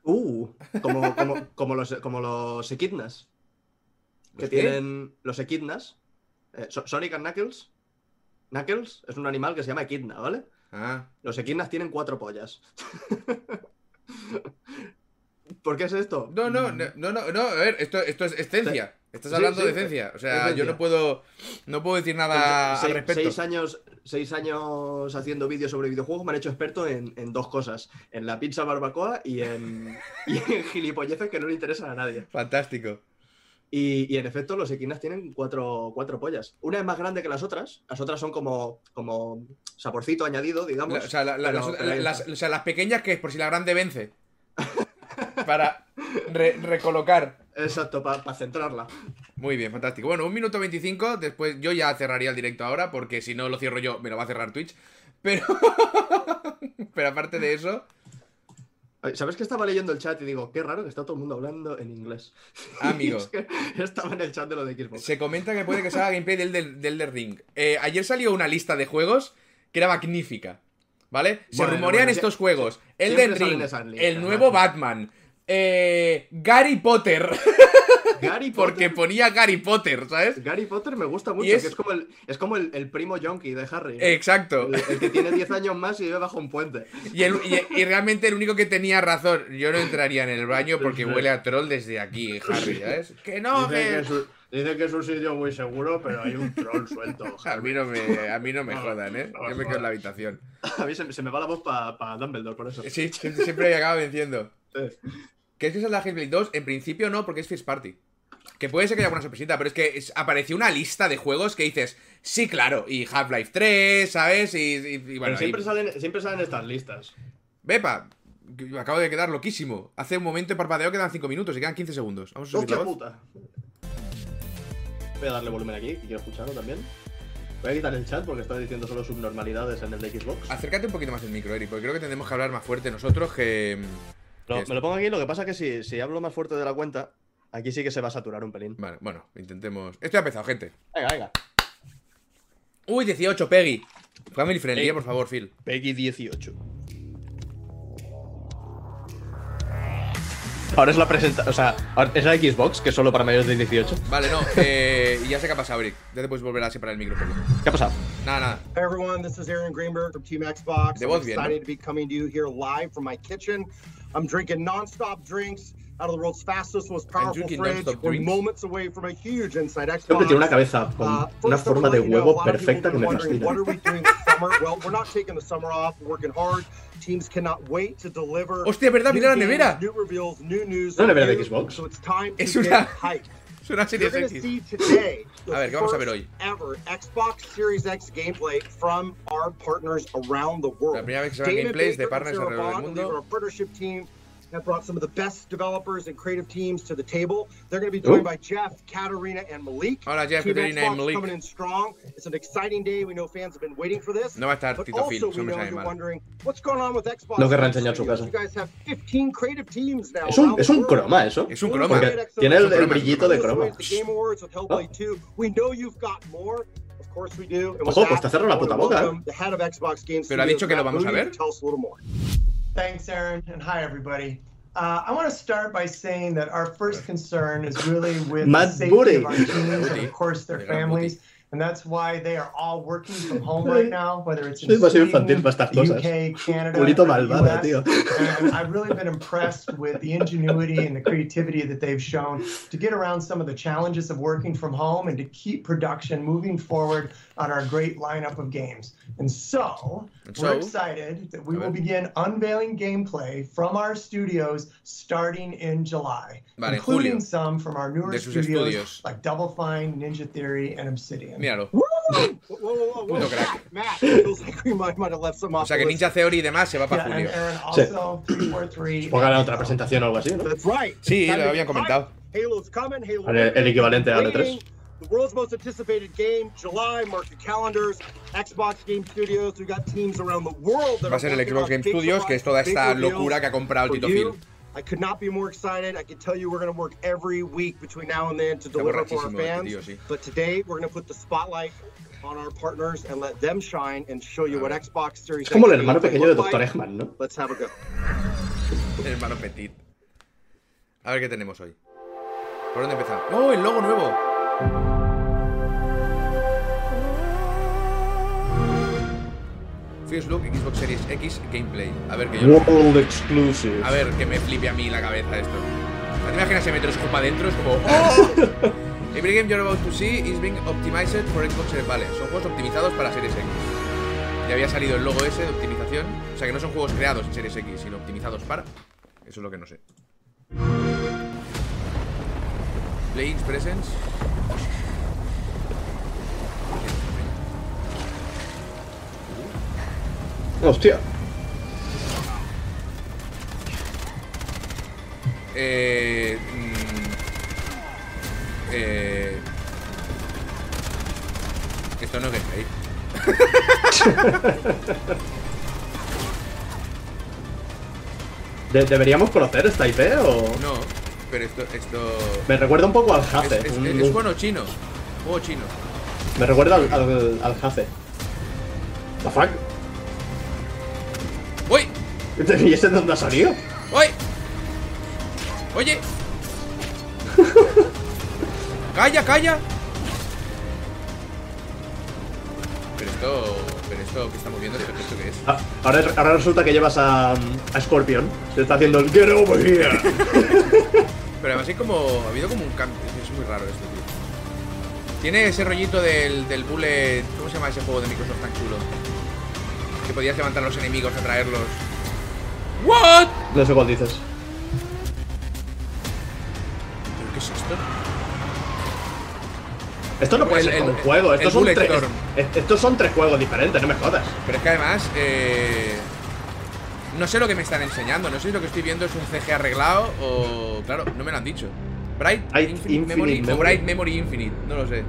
Uh, como, como, como los, como los equidnas. Que tienen los equidnas. eh, So- Sonic and Knuckles. Knuckles es un animal que se llama equidna, ¿vale? Ah. Los equidnas tienen cuatro pollas. ¿Por qué es esto? No, no, no, no, no, no, a ver, esto, esto es, es ciencia. Estás hablando sí, de ciencia. O sea, es yo no puedo. No puedo decir nada Seis- al respecto. Seis años, seis años haciendo vídeos sobre videojuegos me han hecho experto en, en dos cosas: en la pizza barbacoa y en, y en gilipolleces que no le interesan a nadie. Fantástico. Y, y en efecto, los equinas tienen cuatro, cuatro pollas. Una es más grande que las otras. Las otras son como, como saborcito añadido, digamos. La- o, sea, la- la- pero- las, pero o sea, las pequeñas que es por si la grande vence. Para re- recolocar. Exacto, para centrarla. Muy bien, fantástico. Bueno, un minuto 25. Después yo ya cerraría el directo ahora, porque si no lo cierro yo, me lo va a cerrar Twitch. Pero. Pero aparte de eso. ¿Sabes que estaba leyendo el chat y digo, qué raro que está todo el mundo hablando en inglés? Amigo. Y es que estaba en el chat de lo de Xbox. Se comenta que puede que salga gameplay del, del, del Ring. Eh, ayer salió una lista de juegos que era magnífica. ¿Vale? Se Bueno, rumorean bueno, estos juegos. Elden Ring, el nuevo. Batman, eh, Gary Potter, Gary Potter. porque ponía Gary Potter, ¿sabes? Gary Potter me gusta mucho, es- que es como el, es como el, el primo Yonky de Harry. ¿no? Exacto. El, el que tiene 10 años más y vive bajo un puente. Y, el- y- y realmente el único que tenía razón, yo no entraría en el baño porque huele a troll desde aquí, Harry, ¿sabes? Que no, Dice que, que... es un, dice que es un sitio muy seguro, pero hay un troll suelto. A mí no me, a mí no me jodan, ¿eh? Yo me quedo en la habitación. A mí se, se me va la voz para Dumbledore, por eso. Sí, siempre, siempre acaba venciendo. Sí. ¿Qué es que saldrá Hellblade 2? En principio no, porque es First Party. Que puede ser que haya alguna sorpresita, pero es que es- apareció una lista de juegos que dices, sí, claro, y Half-Life 3, ¿sabes? Y, y- y bueno, Pero siempre, y- salen, siempre salen estas listas. Bepa, que me acabo de quedar loquísimo. Hace un momento he parpadeado quedan 5 minutos y quedan 15 segundos. Vamos a subir la ¡Hostia voz. puta! Voy a darle volumen aquí, que quiero escucharlo también. Voy a quitar el chat porque estoy diciendo solo subnormalidades en el de Xbox. Acércate un poquito más el micro, Eri, porque creo que tendremos que hablar más fuerte nosotros que... Me lo pongo aquí, lo que pasa es que si, si hablo más fuerte de la cuenta, aquí sí que se va a saturar un pelín. Vale, bueno, intentemos... Esto ha empezado, gente. Venga, venga. Uy, 18, Peggy. Family friendly, eh, por favor, Phil. Peggy 18. Ahora es la presenta, o sea, es la Xbox, que es solo para mayores de 18. Vale, no, eh, y ya sé qué ha pasado, Eric. Ya te puedes volver a separar el poco. ¿Qué ha pasado? Nada, nada. Hey everyone, this is Aaron Greenberg from Team Xbox. De I'm voz bien, excited ¿no? to be coming to you here live from my kitchen. I'm drinking non-stop drinks out of the world's fastest, most powerful fridge. non-stop We're moments away from a huge Inside Xbox. Siempre tiene una cabeza con Uh, una first, I forma de let know, huevo a lot of people perfecta que me wondering, fascina. What are we doing this summer? Well, we're not taking the summer off. We're working hard. Teams cannot wait to deliver. Hostia, ¿verdad? new Mira la games, nevera. New reveals, new news. ¿Una nevera de new- Xbox? So it's time to Es get hyped. Es una serie You're gonna X. see today the A ver, ¿qué vamos a ver hoy? ever Xbox Series X gameplay from our partners around the world. La primera vez que se ven gameplays de partners alrededor del mundo. Who lead our partnership team, have brought some of the best developers and creative teams to the table. They're going to be joined Oh. by Jeff, Katarina, and Malik. Hola, Jeff, Team Katarina y Malik. coming in strong. It's an exciting day. We know fans have been waiting for this. No va a estar But Tito Phil, also, eso we me know sabe you're mal. wondering what's going on with Xbox. No querrá Live enseñar su Studios. casa. You guys have 15 creative teams now. Es un, around es un croma eso. Es un We'll croma. look Porque at tiene el, the el brillito de croma. The Game Awards with Hellblade 2. We know you've got more. Of course we do. And with Ojo, pues that, te cerró la wanna puta boca. The head of Xbox Game Pero ha Studios, dicho que lo vamos a ver. Tell us a little more. Thanks, Aaron, and hi, everybody. Uh, I want to start by saying that our first concern is really with Matt the safety of our teams and, of course, their Legal families. And that's why they are all working from home right now, whether it's in Soy demasiado Sweden, infantil para estas the cosas. UK, Canada, Pulito or the malvado, US. tío. And I've really been impressed with the ingenuity and the creativity that they've shown to get around some of the challenges of working from home and to keep production moving forward on our great lineup of games. And so, And we're excited that we will begin unveiling gameplay from our studios starting in July, Vale, including julio. some from our newer De sus studios like Double Fine, Ninja Theory, and Obsidian. Míralo. Whoa, whoa, whoa, whoa. Puto crack. Matt, feels like we might, might have left some O sea the que. Ninja Theory y demás se va para julio. 343. Supongo que hará otra presentación o algo así, ¿no? That's right. Sí, lo habían comentado. coming. El, el equivalente a waiting. L3. The world's most anticipated game, July. Mark calendars. Xbox Game Studios. We got teams around the world that Va a are ser el Xbox Game Studios, que es toda esta locura que ha comprado el Tito. Phil. I could not be more excited. I can tell you we're going to work every week between now and then to deliver for our este fans. tío, sí. But today we're going to put the spotlight on our partners and let them shine and show you what Xbox Series Es como el X hermano gameplay pequeño de looks Dr. like. Eggman, ¿no? Let's have a go. El hermano Petit. A ver qué tenemos hoy. ¿Por dónde empezamos? ¡Oh, el logo nuevo! First Look Xbox Series X Gameplay. A ver que yo. World Exclusive. A ver que me flipe a mí la cabeza esto. ¿Te imaginas si meter su para adentro? Es como. ¡Oh! Every game you're about to see is being optimized for Xbox Series. Vale, son juegos optimizados para Series X. Ya había salido el logo ese de optimización. O sea que no son juegos creados en Series X, sino optimizados para. Eso es lo que no sé. Playing Presence. Hostia. Eh, mm, eh, esto no es. De- ¿Deberíamos conocer esta IP o.? No, pero esto. esto Me recuerda un poco al es, Jace. es- un- es bueno chino. Juego chino. Me recuerda al, al, al Jace. ¿La fuck? ¿Y ese de dónde ha salido? ¡Uy! ¡Oye! ¡Calla, calla! Pero esto. Pero esto que estamos viendo, ¿esto, esto qué es? Ah, Ahora, ahora resulta que llevas a, a Scorpion. Se está haciendo el Get over here. Pero además hay como. Ha habido como un cambio. Es muy raro esto, tío. Tiene ese rollito del, del bullet. ¿Cómo se llama ese juego de Microsoft tan chulo? Que podías levantar a los enemigos, atraerlos. ¿What? No sé cuál dices. ¿Pero qué es esto? Esto no puede El- ser el- un juego. Estos son, tres, estos son tres juegos diferentes, no me jodas. Pero es que además. Eh, no sé lo que me están enseñando. No sé si lo que estoy viendo es un CG arreglado o. Claro, no me lo han dicho. Bright Infinite, Infinite Memory, o. Bright Memory Infinite. No lo sé.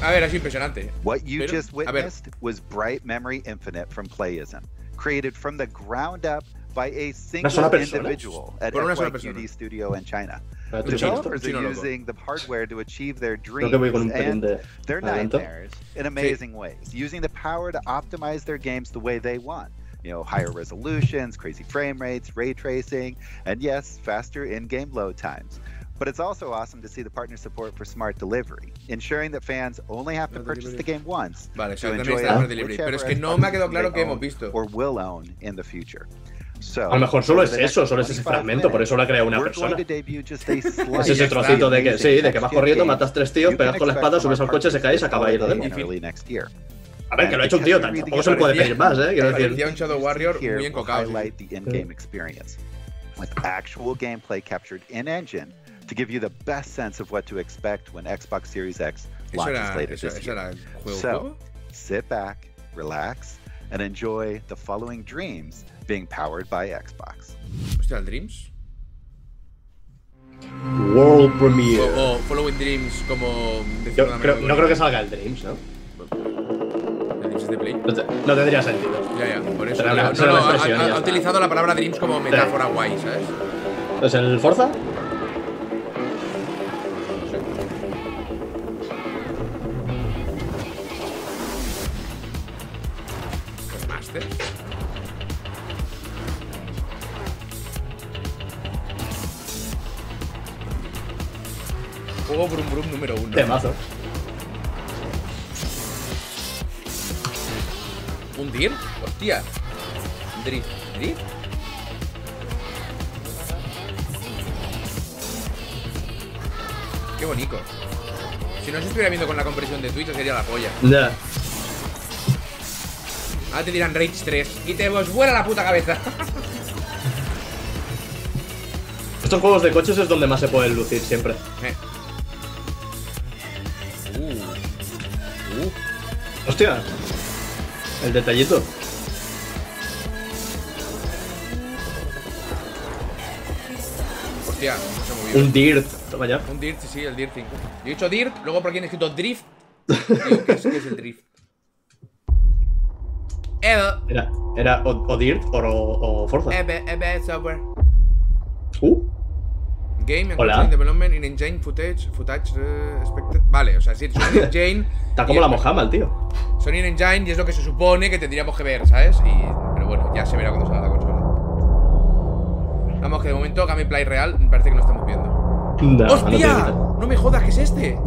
A ver, es impresionante. What you Pero- just witnessed was Bright Memory Infinite from Playism, created from the ground up by a single individual at Por una FYQD. Studio in China. The developers are using the hardware to achieve their Creo dreams que voy con un pelín and their nightmares in amazing ways, using the power to optimize their games the way they want. You know, higher resolutions, crazy frame rates, ray tracing, and yes, faster in-game load times. But it's also awesome to see the partner support for smart delivery, ensuring that fans only have to purchase the game once Vale, o sea, to también enjoy está it Smart Delivery. Pero es que whichever no me ha Xbox quedado claro they que hemos visto. Or will own in the future. So, A lo mejor solo es next eso, solo es ese fragmento, por eso lo ha creado una we're persona. going to debut just a Es slice ese of trocito de que, amazing sí, de que vas next-gen corriendo, games matas tres tíos, you pegas can con la expect espada, from subes our al coche, se cae y se partners acaba ahí lo this demo. holiday and early next year. A ver, que lo ha hecho un tío, tampoco se le puede pedir más, eh. Quiero decir. Parecía un Shadow Warrior Here muy will encocado. sí. highlight the in-game experience with actual gameplay captured in-engine to give you the best sense of what to expect when Xbox Series X launches era, later this eso year. era el juego. So, sit back, relax, and enjoy the following dreams being powered by Xbox. Hostia, Dreams. World Premiere. O, o Following Dreams, como. Yo creo- no creo que bonita. salga el Dreams, ¿no? El Dreams es de Play. No, te- no tendría sentido. Ya, ya, por eso. Será una- digo, será no, una no, ha, ha- ha utilizado la palabra Dreams como metáfora guay, ¿sabes? Entonces, ¿el Forza? juego Brum Brum número uno. Temazo. ¿Un DIR? Hostia. ¿Drift? ¿Drift? Qué bonito. Si no se estuviera viendo con la compresión de Twitch, sería la polla. Ya. Yeah. Ahora te dirán Rage 3 y te vos vuela la puta cabeza. Estos juegos de coches es donde más se pueden lucir siempre. Eh. Uh. Hostia. El detallito. Hostia, no se ha movido. Un Dirt. Toma ya. Un Dirt, sí, sí, el Dirt 5. Yo he dicho Dirt, luego por aquí han escrito Drift. Digo, ¿qué es, qué es el Drift? Evo, Era, era o, o Dirt o, o Forza. Ebe, Ebe Software. Uh. Game Hola. development in engine footage, footage eh, expected. Vale, o sea, sí, son in engine. Está como la Mojama, el tío. Son in engine y es lo que se supone que tendríamos que ver, ¿sabes? Y, pero bueno, ya se verá cuando salga la consola. Vamos, que de momento gameplay real me parece que no estamos viendo. No, ¡Hostia! No me jodas, ¿qué es este?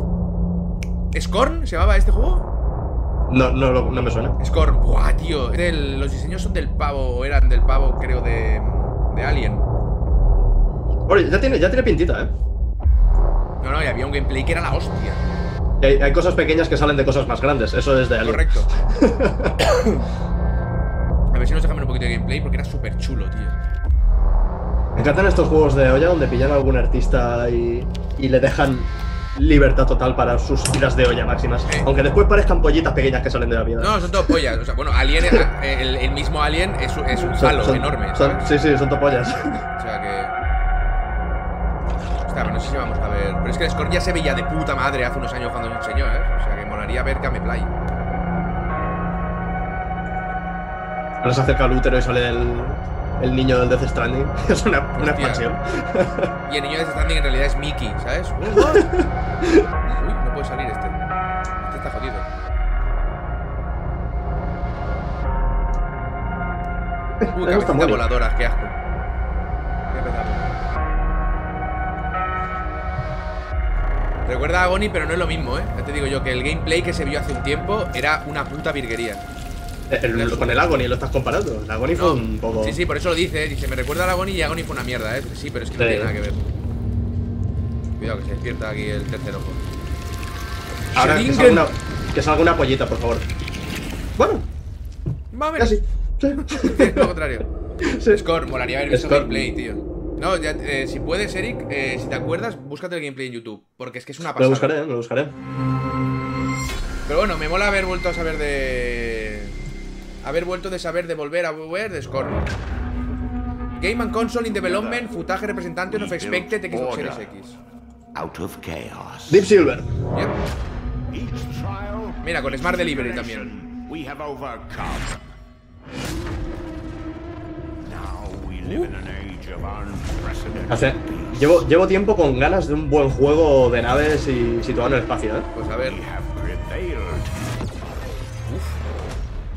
¿Scorn se llamaba este juego? No, no, no me suena. Scorn, buah, tío. Los diseños son del pavo, o eran del pavo, creo, de, de Alien. Oye, ya tiene, ya tiene pintita, ¿eh? No, no, y había un gameplay que era la hostia. Y Hay, hay cosas pequeñas que salen de cosas más grandes. Eso es de Alien. Correcto. A ver si nos dejan un poquito de gameplay porque era súper chulo, tío. Me encantan estos juegos de olla donde pillan a algún artista y, y le dejan libertad total para sus tiras de olla máximas. Aunque después parezcan pollitas pequeñas que salen de la vida. No, son todo pollas. O sea, bueno, Alien, el, el mismo Alien es, un- es un Son- halo son- enorme, son- ¿sabes? sí, sí, son topollas. O sea que. Hostia, pero no sé si vamos a ver. Pero es que el Scorn ya se veía de puta madre hace unos años cuando se enseñó, ¿eh? O sea que molaría ver gameplay. Ahora se acerca al útero y sale el, el niño del Death Stranding. Es una, una expansión. Y el niño de este standing en realidad es Mickey, ¿sabes? Uy, no puede salir este. Este está jodido. Uy, mono. voladoras, qué asco. Voy a Recuerda a Agony, pero no es lo mismo, ¿eh? Ya te digo yo que el gameplay que se vio hace un tiempo era una puta virguería. El- con el Agony lo estás comparando. El Agony fue un poco. Sí, sí, por eso lo dice. Dice, me recuerda a Agony y Agony fue una mierda, ¿eh? Sí, pero es que no Sí. tiene nada que ver. Cuidado, que se despierta aquí el tercer ojo. Ahora que salga, una, que salga una pollita, por favor. Bueno, menos. casi. Sí. Lo contrario. Score, molaría haber visto gameplay, tío. No, ya, eh, si puedes, Eric, eh, si te acuerdas, búscate el gameplay en YouTube. Porque es que es una Lo pasada. buscaré, lo buscaré. Pero bueno, me mola haber vuelto a saber de. Haber vuelto de saber de volver a ver de Score. Game and Console in Development, footage representante of expected Xbox Series X. out of chaos. Deep Silver. Yep. Each trial, Mira, con Smart Delivery también. we have overcome. Now we live in an age llevo, llevo tiempo con ganas de un buen juego de naves y situado en el espacio, ¿eh? Pues a ver. Prevailed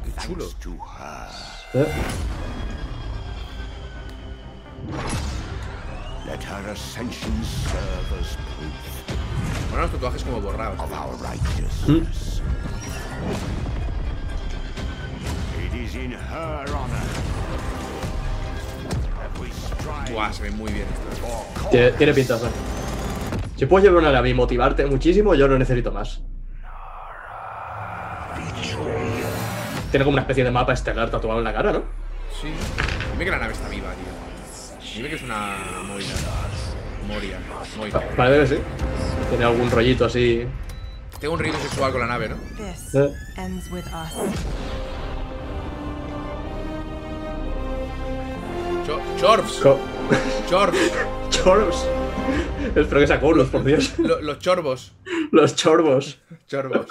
Qué chulo. thanks to her. ¿Eh? Let her ascension serve as proof Bueno, los tatuajes como borrados. of our righteousness. It is in her honor Buah, se ve muy bien esto. Tiene, tiene pintaza. Si puedes llevar una nave y motivarte muchísimo, yo no necesito más. Tiene como una especie de mapa estelar tatuado en la cara, ¿no? Sí. Dime que la nave está viva, tío. Dime que es una Moira. Moria. Moira. Pa- Parece que sí. Tiene algún rollito así. Tengo un ritmo sexual con la nave, ¿no? Eh. Chorfs. Co- Chorfs. Chorbs. Espero que sea Colos, por Dios. Lo- los chorbos. Los chorbos. Chorbos.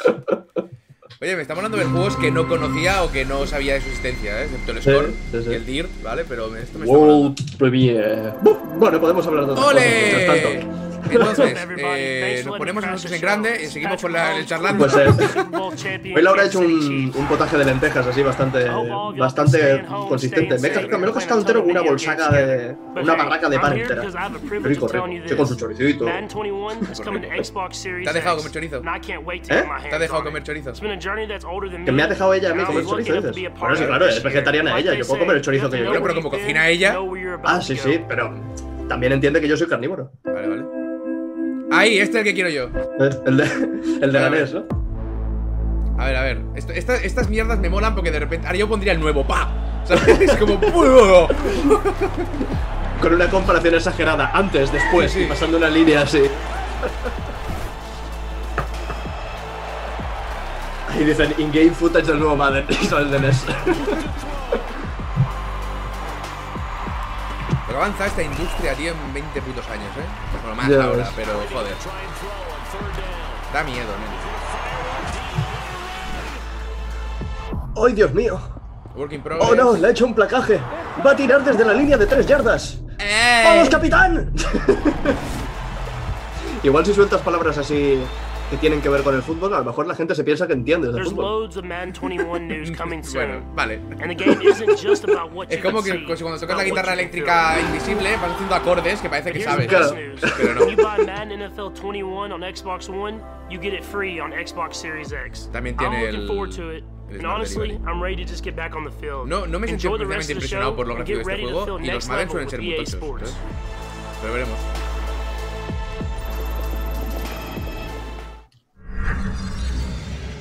Oye, me estamos hablando de juegos que no conocía o que no sabía de su existencia, ¿eh? Excepto el Score sí, sí. y el Dirt, ¿vale? Pero esto me está. World Premiere. Bu- Bueno, podemos hablar de otras ¡Ole! cosas mientras tanto. Entonces, eh, nos ponemos nosotros en grande y seguimos con la, el charlando. Pues eh, hoy Laura ha hecho un, un potaje de lentejas así bastante, bastante consistente. Me, he- me lo he cascado entero con una bolsaca de. una barraca de pan entera. Rico, rico. Sí, con su choricito. ¿Te ha dejado comer chorizo? ¿Eh? ¿Te ha dejado comer chorizo? Que me ha dejado ella a mí comer chorizo, dices. Bueno, sí, claro, es vegetariana ella, yo puedo comer el chorizo que yo quiero. pero como cocina ella. Ah, sí, sí, pero también entiende que yo soy carnívoro. Vale, vale. Ahí, este es el que quiero yo. El de, el de ganés, ¿no? A ver, a ver. Esto- esta- estas mierdas me molan porque de repente. Ahora yo pondría el nuevo, ¡pa! Es como. ¡puh! Con una comparación exagerada, antes, después, Sí, sí. pasando una línea así. Ahí dicen in-game footage del nuevo Madden, eso es de NES. Avanza esta industria, tío, en 20 putos años, ¿eh? Bueno, más Ya ahora, ves. pero joder. Da miedo, ¿no? ¡Ay, Dios mío! ¡Oh no! ¡Le ha hecho un placaje! ¡Va a tirar desde la línea de tres yardas! ¡Eh! ¡Vamos, capitán! Igual si sueltas palabras así que tienen que ver con el fútbol, a lo mejor la gente se piensa que entiendes de There's fútbol. loads of Madden 21 news coming Bueno, vale. And the game isn't just about what Es you como que see, cuando tocas la guitarra eléctrica invisible, vas haciendo acordes que parece que sabes. Claro. Pero no. When you buy Madden NFL 21 on Xbox One, you get it free on Xbox Series X. También I'm tiene looking el- forward to it. el And Smart honestly, Delivery. I'm ready to just get back on the field. No, no me sentí Enjoy the rest especialmente of the impresionado show por lo and gráfico de este juego y los next Madden level suelen ser with muy EA tochos. Sports. ¿eh? Pero veremos.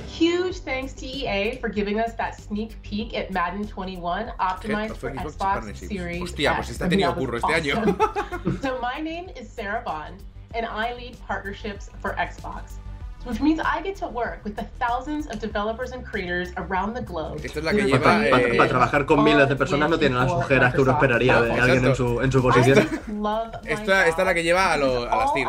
Huge thanks to EA for giving us that sneak peek at Madden 21 optimized for Xbox. Series Hostia, pues este ha tenido curro este año. so my name is Sarah Bond, and I lead partnerships for Xbox. Which means I get to work with the thousands of developers and creators around the globe. Esta es la que lleva, are eh, Para trabajar con miles de personas no tienen las ojeras que uno esperaría de alguien en su, en su posición. Esta- esta es la que lleva a lo- a las All TIR.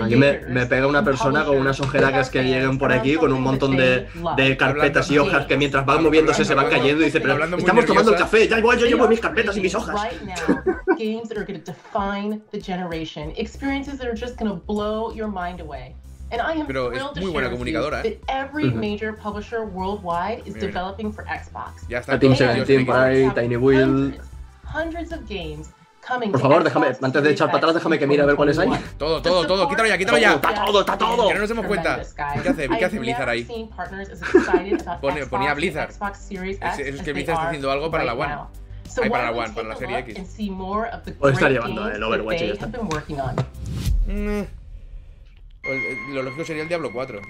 Me, me pega una persona con unas ojeras que lleguen por aquí con un montón de, de carpetas y hojas que mientras van moviéndose se van cayendo y dice, pero estamos tomando el café, ya igual yo llevo mis carpetas y mis hojas. Right now, games that are going to define the generation, experiences that are just going to blow your mind away. And I am Pero es thrilled to muy buena share with you comunicadora, ¿eh? that every major publisher worldwide is developing for Xbox. Ya está. Team todos ellos 17 en por equipo. ahí, Have Tiny Wheel. Hundreds, hundreds of games Por favor, déjame, antes de echar para atrás, déjame que mire a ver cuáles hay. 2021. Todo, todo, todo. Quítalo ya, quítalo ya. Está todo, está todo. Que no nos demos cuenta. ¿Qué hace- qué hace Blizzard ahí? Pone- ponía Blizzard. Es- es que Blizzard está haciendo algo para la One. now. So Ay, why para la One, para la serie X. O está great llevando el Overwatch y ya está. Mm. El- Lo lógico sería el Diablo 4.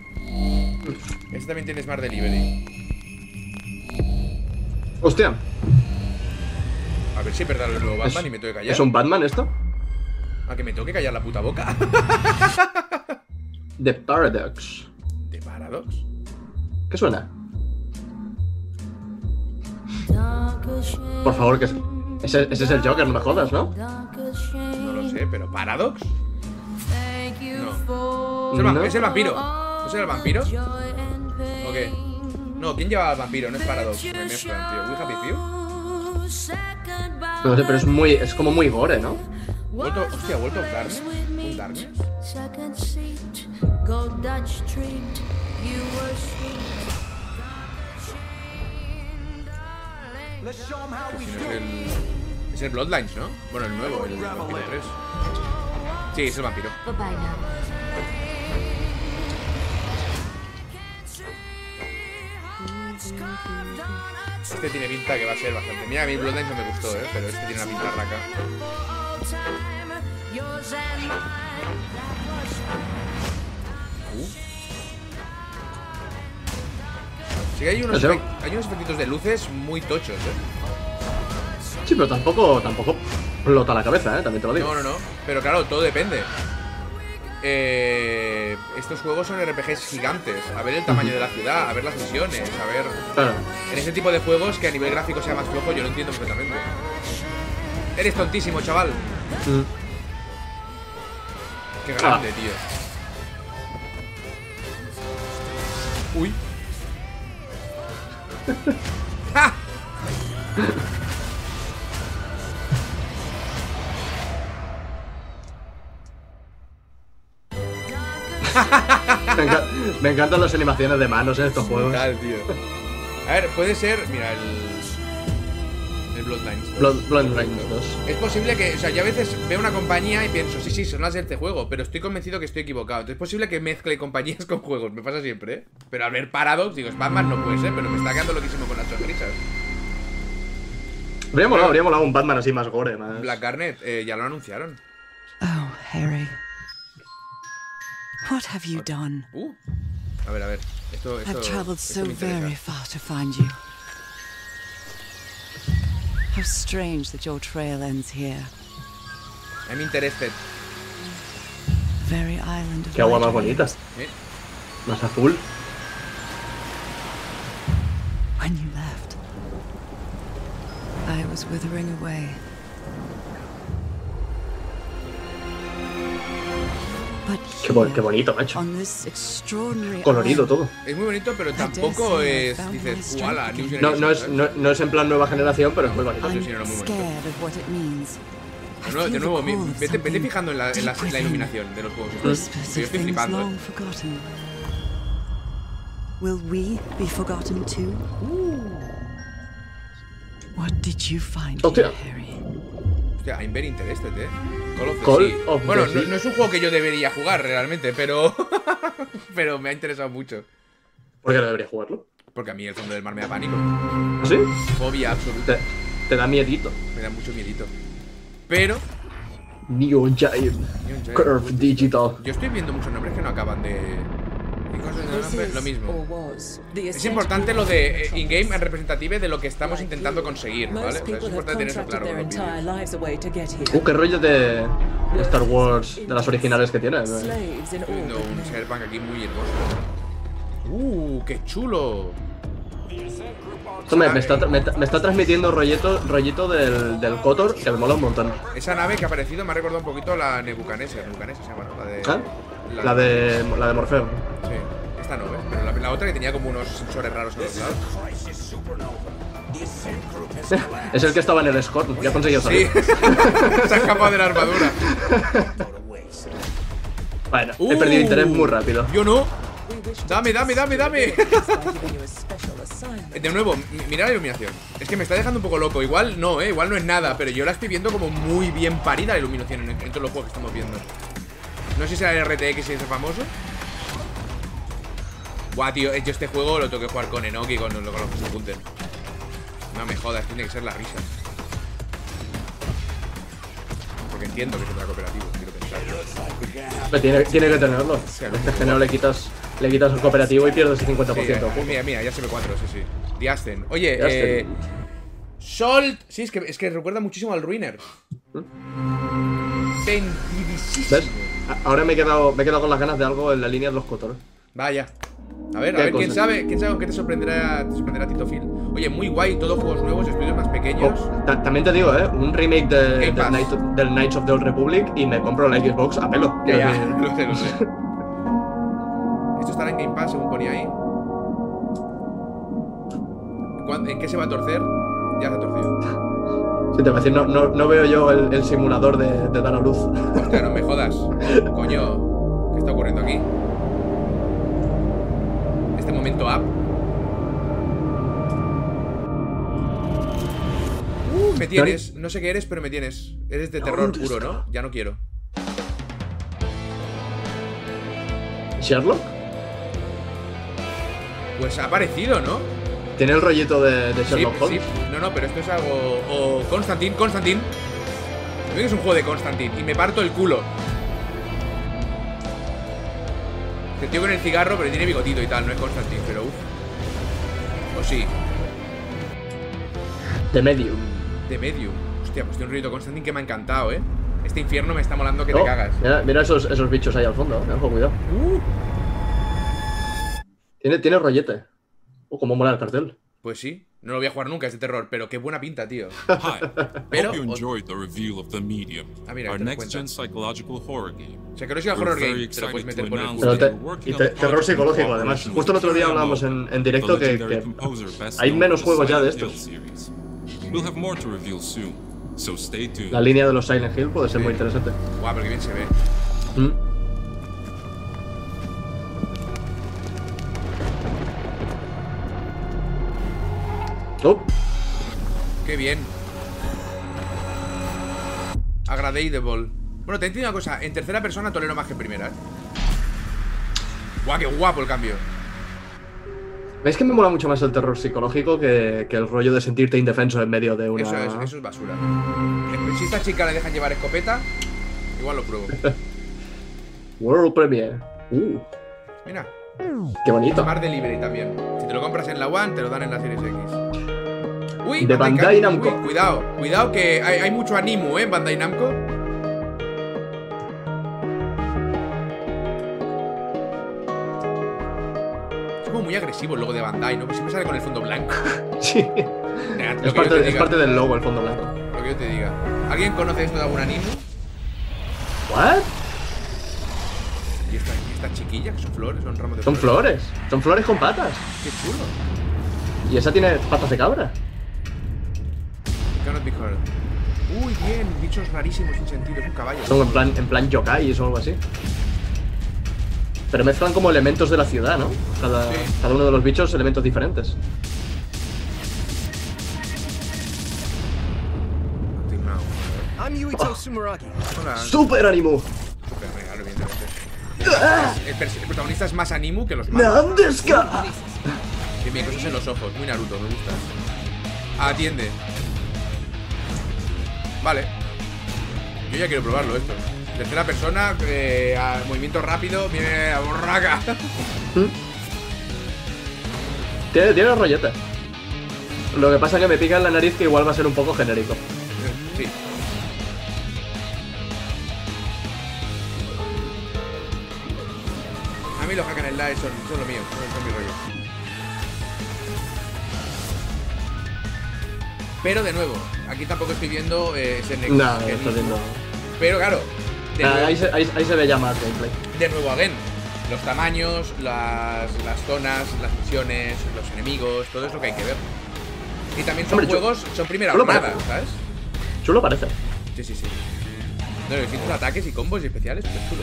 Este también tiene Smart Delivery. Hostia, A ver si perdón el nuevo Batman y me tengo que callar. ¿es un Batman esto? A que me tengo que callar la puta boca. The Paradox. ¿De Paradox? ¿Qué suena? Por favor, que es- ese, ese es el Joker, no me jodas, ¿no? No lo sé, pero ¿Paradox? No. Es el, No. va- es el vampiro. ¿No es el vampiro? ¿O qué? No, ¿quién lleva al vampiro? No es Paradox. Me mezclan, tío. ¿We Happy Few? No sé, pero es muy, es como muy gore, ¿no? ¿Vuelto, hostia, ¿vuelto Darkness? ¿Un Darkness? Es el... Es el Bloodlines, ¿no? Bueno, el nuevo, el Vampiro 3. Sí, es el vampiro. Este tiene pinta que va a ser bastante. Mira, a mí Bloodlines no me gustó, ¿eh? Pero este tiene una pinta raca. Uh. Sí hay unos, hay unos efectitos de luces muy tochos, ¿eh? Sí, pero tampoco, tampoco explota la cabeza, ¿eh? También te lo digo. No, no, no. Pero claro, todo depende. Eh, estos juegos son RPGs gigantes. A ver el tamaño de la ciudad, a ver las misiones, a ver. Claro. En ese tipo de juegos que a nivel gráfico sea más flojo, yo lo entiendo perfectamente. Eres tontísimo, chaval. Mm. Qué grande, tío. Uy. ¡Ja! me encantan las animaciones de manos en estos juegos. Brutal, tío. A ver, puede ser. Mira, el. El Bloodlines. Blood, Bloodlines 2. Es posible que, o sea, yo a veces veo una compañía y pienso, sí, sí, son las de este juego, pero estoy convencido que estoy equivocado. Entonces es posible que mezcle compañías con juegos, me pasa siempre, ¿eh? Pero al ver Paradox, digo, es Batman no puede ser, pero me está quedando loquísimo con las sonrisas. Habría molado, habría molado un Batman así más gore, más. Black Garnet, eh, ya lo anunciaron. Oh, Harry. What have you done? Uh. A ver, a ver. Esto, esto, I've traveled esto so very far to find you. How strange that your trail ends here. I'm interested. Very island of Qué agua my más bonita. dreams. ¿Eh? Más azul. When you left, I was withering away. Qué, bo- qué bonito, macho. Colorido todo. Es muy bonito, pero tampoco es. Dices, No, Generation", no, es, no, no es en plan nueva generación, pero es muy bonito. sí, no, muy bonito. De nuevo, de nuevo, vete, vete fijando en la, en la- en la iluminación de los juegos. Yo estoy flipando. ¿eh? Will we be forgotten too? What did you find Hostia. here, Harry? Hostia, I'm very interested, eh. Call of the Call Sea. of the bueno, no, Sea. no es un juego que yo debería jugar realmente, pero. pero me ha interesado mucho. ¿Por qué no debería jugarlo? Porque a mí el fondo del mar me da pánico. ¿Sí? Fobia absoluta. Te, te da miedito. Me da mucho miedito. Pero. Neon Giant. Curve Digital. Yo estoy viendo muchos nombres que no acaban de. ¿Qué cosas de nombre? Lo mismo. Es importante lo de eh, in-game and representative de lo que estamos intentando conseguir, ¿vale? O sea, es importante tener eso claro. Uh, qué rollo de Star Wars, de las originales que tiene. ¿no? Estoy viendo un Cyberpunk aquí muy hermoso. ¡Uh! ¡Qué chulo! Esto me, me está, me, está transmitiendo rollito, rollito del, del Kotor que me mola un montón. Esa nave que ha aparecido me ha recordado un poquito a la Nebuchadnezzar. Nebuchadnezzar se llama, ¿no? La de. ¿Ah? La de, la de Morfeo. Sí. Esta no, ¿ves? Pero la, la otra que tenía como unos sensores raros a los lados. Es el que estaba en el Scorn. Ya conseguido Sí. salir. se ha escapado de la armadura. Bueno, he perdido interés muy rápido. Yo no. Dame, dame, dame, dame. De nuevo, mi- mira la iluminación. Es que me está dejando un poco loco. Igual no, eh. Igual no es nada. Pero yo la estoy viendo como muy bien parida la iluminación en, en todos los juegos que estamos viendo. No sé si será el RTX ese famoso. Guau, tío. eh, Yo este juego lo tengo que jugar con Enoki y con, con los que se apunten. No me jodas, tiene que ser la risa. Porque entiendo que es otra cooperativa, quiero pensar. Tiene, tiene que tenerlo. Género le quitas, le quitas el cooperativo y pierdes el 50%. Sí, eh, mira, mira, ya se ve cuatro, sí, sí. Diasten. Oye, Diasten. eh. Salt. Sí, es que, es que recuerda muchísimo al Ruiner. Vendidísimo. ¿Ves? Ahora me he, quedado, me he quedado con las ganas de algo en la línea de los Kotor. Vaya. A ver, a ¿Qué ver, quién sabe, quién sabe con qué te sorprenderá, te sorprenderá Tito Phil. Oye, muy guay, todos juegos nuevos, estudios más pequeños. Oh, ta- también te digo, ¿eh? Un remake de, del, del Knights of the Old Republic y me compro la Xbox a pelo. Ya, ya, lo sé, lo sé. Esto estará en Game Pass, según ponía ahí. ¿Cuán- ¿En qué se va a torcer? Ya se ha torcido. Sí, te voy a decir, no, no, no veo yo el, el simulador de, de dar a luz. Hostia, no me jodas. Coño, ¿qué está ocurriendo aquí? Este momento up. Uh, me tienes. No sé qué eres, pero me tienes. Eres de terror ¿Dónde puro? ¿no? Ya no quiero. ¿Sherlock? Pues ha aparecido, ¿no? Tiene el rollito de, Sherlock sí. Holmes. No, pero esto es algo. O. Creo que es un juego de Constantine y me parto el culo. El tío con el cigarro, pero tiene bigotito y tal, no es Constantine, pero uff. O sí, The Medium. de Medium. Hostia, pues tiene un ruido Constantine que me ha encantado, eh. Este infierno me está molando que te Oh, cagas. Mira, mira esos, esos bichos ahí al fondo, eh, ojo, cuidado. Uh, Tiene, tiene rollete. Oh, cómo mola el cartel. pues sí, no lo voy a jugar nunca, es de terror, pero qué buena pinta, tío. Hi. Pero- Hope you enjoyed the reveal of The Medium, Ah, mira, our next gen psychological horror game. O sea, que no sea We're horror game, te lo puedes meter por el culo. Te- y te- terror psicológico, además. Justo el otro día hablábamos en, en directo que, que hay menos juegos ya de estos. Hill series. We'll have more to reveal soon, so stay tuned. la línea de los Silent Hill puede ser muy interesante. Guau, pero qué bien se ve. Mm. Oh, Qué bien. Agradable. Bueno, te entiendo una cosa. En tercera persona tolero más que en primera, ¿eh? Guau, qué guapo el cambio. ¿Veis que me mola mucho más el terror psicológico que, que el rollo de sentirte indefenso en medio de una. Eso es, eso es basura. Eh, Si esta chica le dejan llevar escopeta, igual lo pruebo. World Premiere. Uh, Mira, qué bonito. Smart Delivery también. Si te lo compras en la One, te lo dan en la Series X. Uy, De Bandai Namco. Uy, cuidado, cuidado que hay, hay mucho animo, ¿eh? Bandai Namco. Es como muy agresivo el logo de Bandai, ¿no? Pues siempre sale con el fondo blanco. Sí. Nah, Es parte, te es diga, parte del logo, el fondo blanco. Lo que yo te diga. ¿Alguien conoce esto de algún animo? ¿What? ¿Y esta, y esta chiquilla? que son flores? Son ramos de Son flores. Son flores con patas. Qué chulo. Y esa tiene patas de cabra. Be heard. Uy, bien, bichos rarísimos sin sentido. Es un caballo. Son en plan, en plan yokai o algo así. Pero mezclan como elementos de la ciudad, ¿no? Cada, Sí. cada uno de los bichos elementos diferentes. Hola. ¡Super ánimo! Super regalo, evidentemente. El, el protagonista es más animu que los malos. ¡Nandeska! Bien, bien, cosas en los ojos. Muy Naruto, me gusta. Atiende. Vale. Yo ya quiero probarlo esto. Tercera persona, eh, a movimiento rápido, viene a borraca. Tiene, tiene rollete. Lo que pasa es que me pica en la nariz que igual va a ser un poco genérico. Sí. A mí los hack and slash son, son lo mío, son, son mi rollo. Pero de nuevo, aquí tampoco estoy viendo eh, ese nexo. No, viendo. Pero claro, Ah, nuevo, ahí, se, ahí, ahí se ve ya más gameplay. de nuevo, again, los tamaños, las, las zonas, las misiones, los enemigos, todo es lo que hay que ver. Y también son Hombre, juegos, son primera jornada. ¿sabes? Chulo parece. Sí, sí, sí. No, distintos ataques y combos y especiales, pues chulo.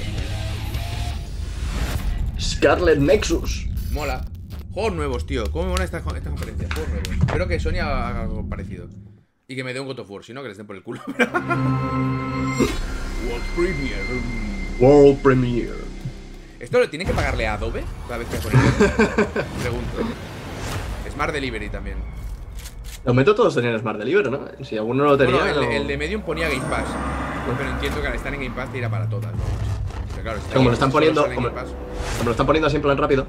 Scarlet Nexus. Mola. Juegos nuevos, tío. ¿Cómo me mola esta, esta conferencia? Juegos nuevos. Espero que Sony haga algo parecido. Y que me dé un God of War, si no, que les den por el culo. World Premiere. World Premiere. ¿Esto lo tiene que pagarle a Adobe cada vez que ponen? Pregunto. Smart Delivery también. De momento todos tenían Smart Delivery, ¿no? Si alguno no lo tenía. Bueno, el, no- el de Medium ponía Game Pass. Pero entiendo que al estar en Game Pass te irá para todas, ¿no? Pero claro, está Como lo están poniendo. Como, Game Pass. como lo están poniendo así en plan rápido.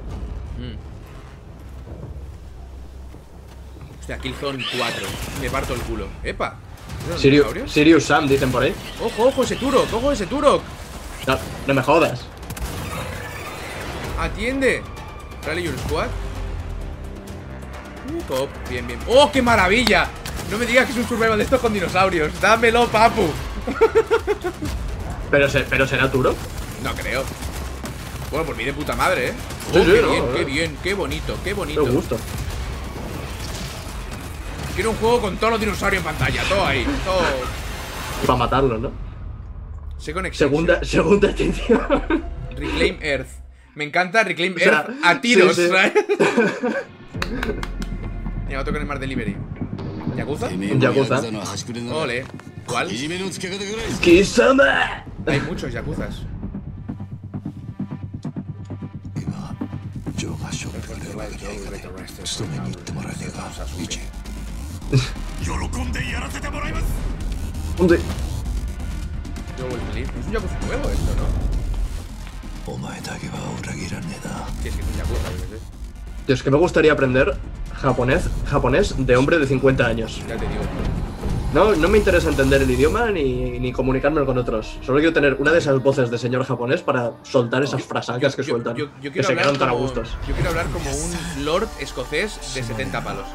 Hostia, Killzone 4. Me parto el culo. ¡Epa! ¿Esos Sirius? Sirius Sam, dicen por ahí. ¡Ojo, ojo ese Turok! ¡Ojo ese Turok! No, no me jodas. ¡Atiende! Rally Your Squad. Uh, cop. Bien, bien. ¡Oh, qué maravilla! No me digas que es un survival de estos con dinosaurios. ¡Dámelo, papu! Pero, se- pero será Turo. No creo. Bueno, por mí de puta madre, ¿eh? Oh, sí, qué bien, qué bien, qué bonito, qué bonito. Me gusta. Quiero un juego con todos los dinosaurios en pantalla, todo ahí, todo. Para matarlo, ¿no? Second. Segunda, segunda extinción. Reclaim Earth. Me encanta Reclaim O sea, Earth a tiros, sí, sí. ¿sabes? Mira, otro con el Mar Delivery. ¿Yakuza? Yakuza. Ole. ¿Cuál? ¡Kisama! Hay muchos Yakuzas. ¿Dónde? Yo voy feliz. Es un Yakuza nuevo esto, ¿no? Sí, es que es un Yakuza, yo qué sé. Tío, es que me gustaría aprender japonés, japonés de hombre de 50 años. Ya te digo. No, no me interesa entender el idioma ni, ni comunicarme con otros. Solo quiero tener una de esas voces de señor japonés para soltar esas frasacas que sueltan. Yo, yo que quiero se hablar quedan tan a como, gustos. yo quiero hablar como un lord escocés de 70 palos.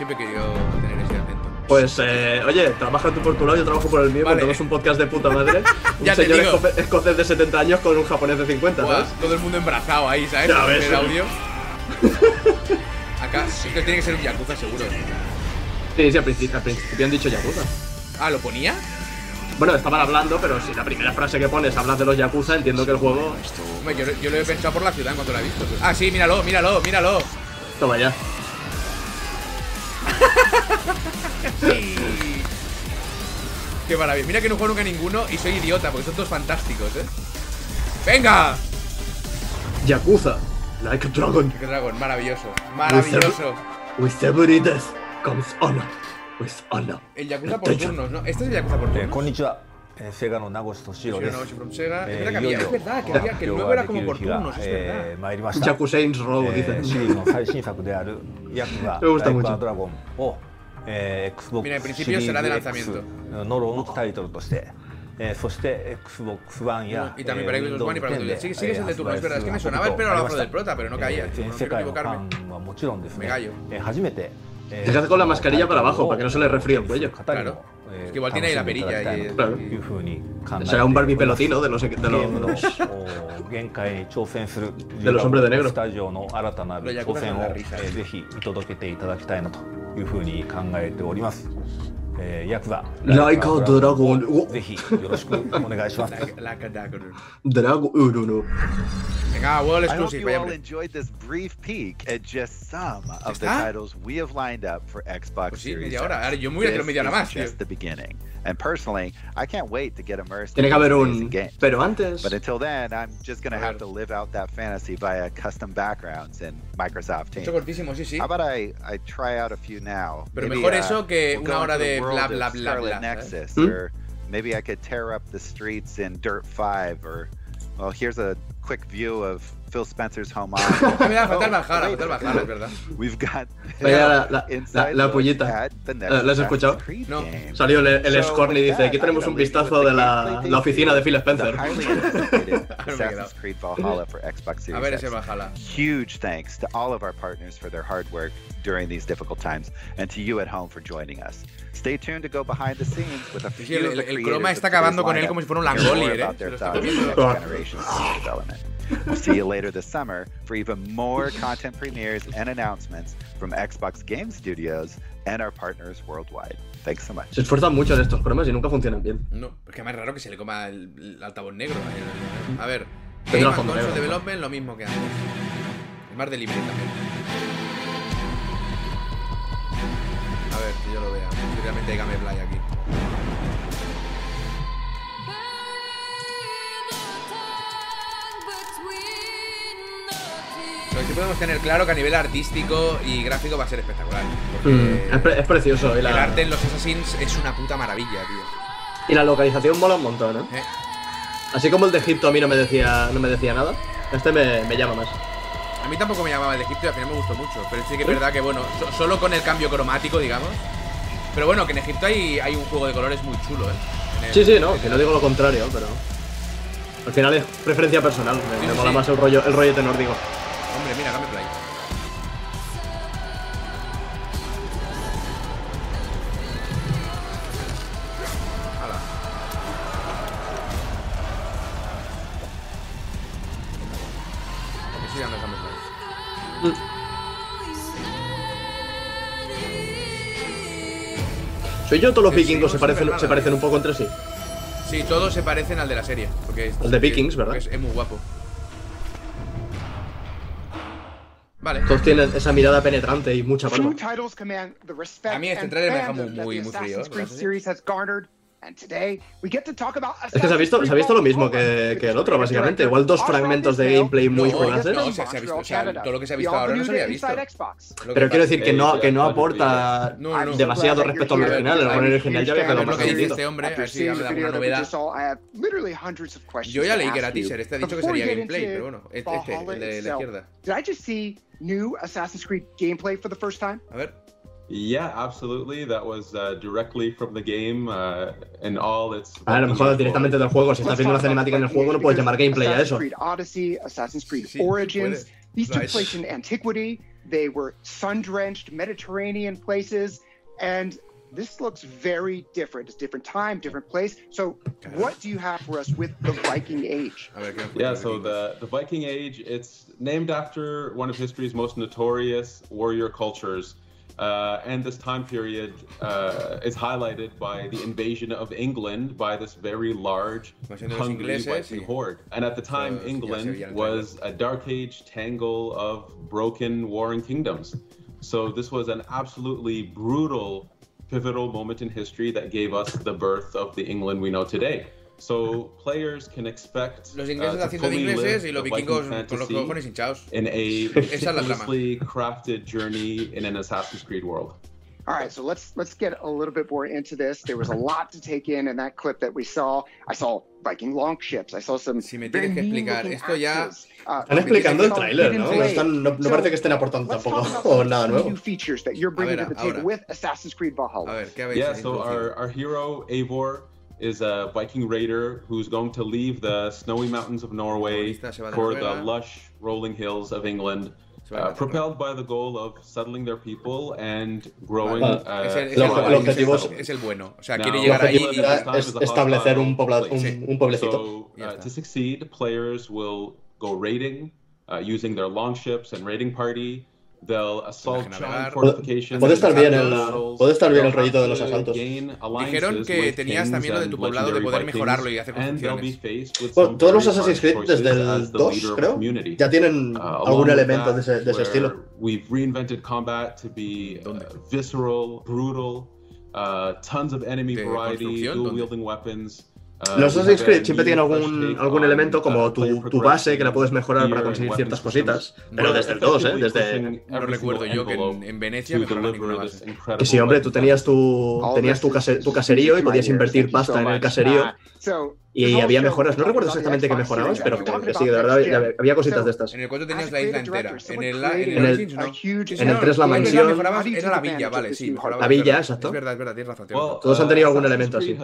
Siempre he querido tener ese acento. Pues, eh, oye, trabaja tú por tu lado, yo trabajo por el mío, Vale. montamos un podcast de puta madre. un Ya señor escocés de 70 años con un japonés de 50, Buah, ¿sabes? todo el mundo embrazado ahí, ¿sabes? Ya ves, el audio. Acá sí que tiene que ser un Yakuza seguro. Sí, sí, al principio, al principio han dicho Yakuza. Ah, ¿lo ponía? Bueno, estaban hablando, pero si la primera frase que pones hablas de los Yakuza, entiendo que el juego. Yo, yo lo he pensado por la ciudad en cuanto lo he visto. Ah, sí, míralo, míralo, míralo. Toma ya sí. Qué maravilla. Mira que no juego nunca ninguno y soy idiota porque son todos fantásticos, ¿eh? ¡Venga! Yakuza. Like a dragon. Like a dragon. Maravilloso. Maravilloso. With every death comes honor. With honor. El Yakuza por turnos, ¿no? Este es el Yakuza por eh, turnos. Konnichiwa. えーセガの名越俊郎です Yoshiro Naoshi from Sega. Es え verdad que ーい había, よ es いよ verdad que había, que el 発 nuevo 表 era が como でき por る日が turnos, es え verdad. ー参りました、 Yakuza Saints Row, え dice. ーシリーズの最新作であるヤクザ Me gusta ライク mucho. ドラゴンを、えー Xbox Mira, en シ principio リ será de ーズ X lanzamiento. のローンチタイトルとして、えーそして Xbox One や Y también para eh, Xbox One y para Windows 10 Windows 10. Sí, sí, es el de turno, es verdad. Es que me 発売 sonaba el する pelo こと abajo が del prota, pero no あり caía. ました No 全世 quiero 界のフ equivocarme. ァンはもちろんですね Me gallo. えー初めて、え Se hace con la mascarilla para abajo, para que no se le refríe el cuello. Claro. Es que igual tiene ahí la perilla. Y, claro. O sea, un Barbie pelotino de los, de los, de los hombres de negro. えーぜひ見届けていただきたいなというふうに考えております。えー、ヤクザ Like a dragon. ぜひよろしくお願いします。 Like, like a dagger. Dragon. Uh, no, no. Venga, World I hope Exclusive, you vaya all hombre. enjoyed this brief peek at just some of the ¿Está? titles we have lined up for Xbox Pues sí, Series media hora. X. Ahora, yo me hubiera querido This media hora is más, tío. just the beginning. And personally, I can't wait to get immersed Tiene in que haber these un. amazing games. Pero antes. But until then, I'm just going to have to live out that fantasy via custom backgrounds in Microsoft Teams. Hecho cortísimo, sí, sí. How about I, I try out a few now? Pero Maybe, mejor uh, eso que we'll una go hora into the de world bla, of bla, bla, Scarlet bla, Nexus, ¿eh? or maybe I could tear up the streets in Dirt 5, or well, here's a quick view of Phil Spencer's home office. Ah, mira, falta el Valhalla, falta el Valhalla, es verdad. We've got Vaya la, la, la, inside la pollita. at the next ¿La has escuchado? No. game. Salió el, el So, Scorn y dice: Aquí tenemos un vistazo de la, la oficina de Phil Spencer. highly anticipated me he Assassin's Creed Valhalla for Xbox A ver ese Valhalla. Huge thanks to all of our partners for their hard work during these difficult times, and to you at home for joining us. Stay tuned to go behind the scenes with a Sí, few el, the el, el creators croma está acabando con él como si fuera un Langolier, ¿eh? We'll see you later this summer for even more content premieres and announcements from Xbox Game Studios and our partners worldwide. Thanks so much. Se esfuerzan mucho en estos cromas y nunca funcionan bien. No, es que más raro que se le coma el, el altavoz negro. A ver, Game Console negro. Development, lo mismo que antes. Es más delivery también. A ver, que yo lo vea. Realmente hay gameplay aquí. Pero sí podemos tener claro que a nivel artístico y gráfico va a ser espectacular. Mm, es, pre- es precioso. El la, arte en los Assassins es una puta maravilla, tío. y la localización mola un montón, ¿eh? Eh. Así como el de Egipto a mí no me decía, no me decía nada, este me, me llama más. A mí tampoco me llamaba el de Egipto y al final me gustó mucho. Pero sí que es verdad que, bueno, so- solo con el cambio cromático, digamos. Pero bueno, que en Egipto hay, hay un juego de colores muy chulo, ¿eh? El- Sí, sí, no, que no digo lo contrario, pero. Al final es preferencia personal. Me, Sí, me sí, mola sí. más el rollo, el rollete nórdico. Hombre, mira, gameplay. Hala. Eso ya no es gameplay. Soy yo, todos los Sí, vikingos sí, se no parecen, nada, se parecen un poco entre sí. Sí, todos se parecen al de la serie. Porque es, Al de Vikings, ¿verdad? Es, es muy guapo. Vale. Todos tienen esa mirada penetrante y mucha respect A mí este trailer me deja muy- muy- muy frío, ¿verdad? Series has garnered, and today we get to talk about Es que se ha visto, se ha visto lo mismo que, que el otro, básicamente. Igual dos fragmentos de gameplay muy No, juegaces. no, se, se ha visto, o sea, todo lo que se ha visto ahora no se había visto. Pero quiero decir que no, que no aporta No, no. demasiado respecto al original. El original ya había A quedado más que este hombre, a ver si habla de we novedad. Yo ya leí que era teaser, este ha dicho que sería gameplay, pero bueno, este, este, el de la izquierda. Did I just see new Assassin's Creed gameplay for the first time? A ver. Yeah, absolutely. That was uh, directly from the game uh, and all its. A lo mejor directamente del juego. Si estás viendo una cinemática en el juego, no puedes llamar gameplay a Assassin's eso. Creed Odyssey, Assassin's Creed Sí, Origins. These took Right. place in antiquity. They were sun-drenched Mediterranean places, and this looks very different. It's different time, different place. So, what do you have for us with the Viking Age? Yeah, so the, the Viking Age, it's named after one of history's most notorious warrior cultures. Uh, and this time period uh, is highlighted by the invasion of England by this very large, hungry Viking horde. And at the time, Eso, sí, ya se England veía en el was a dark age tangle of broken warring kingdoms. So this was an absolutely brutal pivotal moment in history that gave us the birth of the England we know today. So players can expect Los uh, ingleses to haciendo de fully ingleses live y los vikingos con los fantasy cojones hinchados. in a Esa es la trama. meticulously crafted journey in an Assassin's Creed world. All right, so let's let's get a little bit more into this. There was a lot to take in in that clip that we saw. I saw Viking longships. I saw some Si me very tienes que mean explicar looking esto ya. Uh, Están explicando el tráiler, ¿no? No, blade. están- no- no So, parece que estén aportando let's tampoco talk about nada some nuevo. new features that you're bringing ver, to the table ahora. with Assassin's Creed Valhalla. A ver, ¿qué Yeah, so our, our hero Eivor is a Viking raider who's going to leave the snowy mountains of Norway se va de for the lush rolling hills of England, uh, propelled by the goal of settling their people and growing. Vale. uh, es, el, es, el, el bueno, objetivo es, es- el, bueno. O sea, Now, quiere llegar ahí y. es establecer un, pobla- un, un pueblecito. So, uh, to succeed, players will go raiding uh, using their longships and raiding party. They'll assault giant fortifications. Puede estar bien el, puede estar bien el rollito de los to asaltos. Dijeron que tenías también lo de tu poblado de poder mejorarlo y hacer construcciones. Bueno, todos los Assassin's Creed desde el as the 2, leader of creo, ya tienen Uh, algún elemento de ese, de ese estilo. We've reinvented combat to be uh, visceral, brutal, uh, tons of enemy variety, dual wielding weapons. Uh, Los Assassin's Creed siempre tienen algún, algún on, elemento como tu, tu base que la puedes mejorar para conseguir ciertas cositas. Pero desde el 2, ¿eh? Desde... No recuerdo yo que en, en Venecia ninguna base. Que sí, hombre, tú tenías tu, tenías tu, case- tu caserío y podías invertir pasta en el caserío. Y había mejoras, no recuerdo exactamente qué mejorabas, pero sí, de verdad había, cositas de estas. En el 4 tenías la isla entera. En el, en el, en el no, 3 la mansión. era la villa, vale, sí. mejorabas, La villa, exacto. Es verdad, es verdad, tienes razón. Todos han tenido algún elemento así.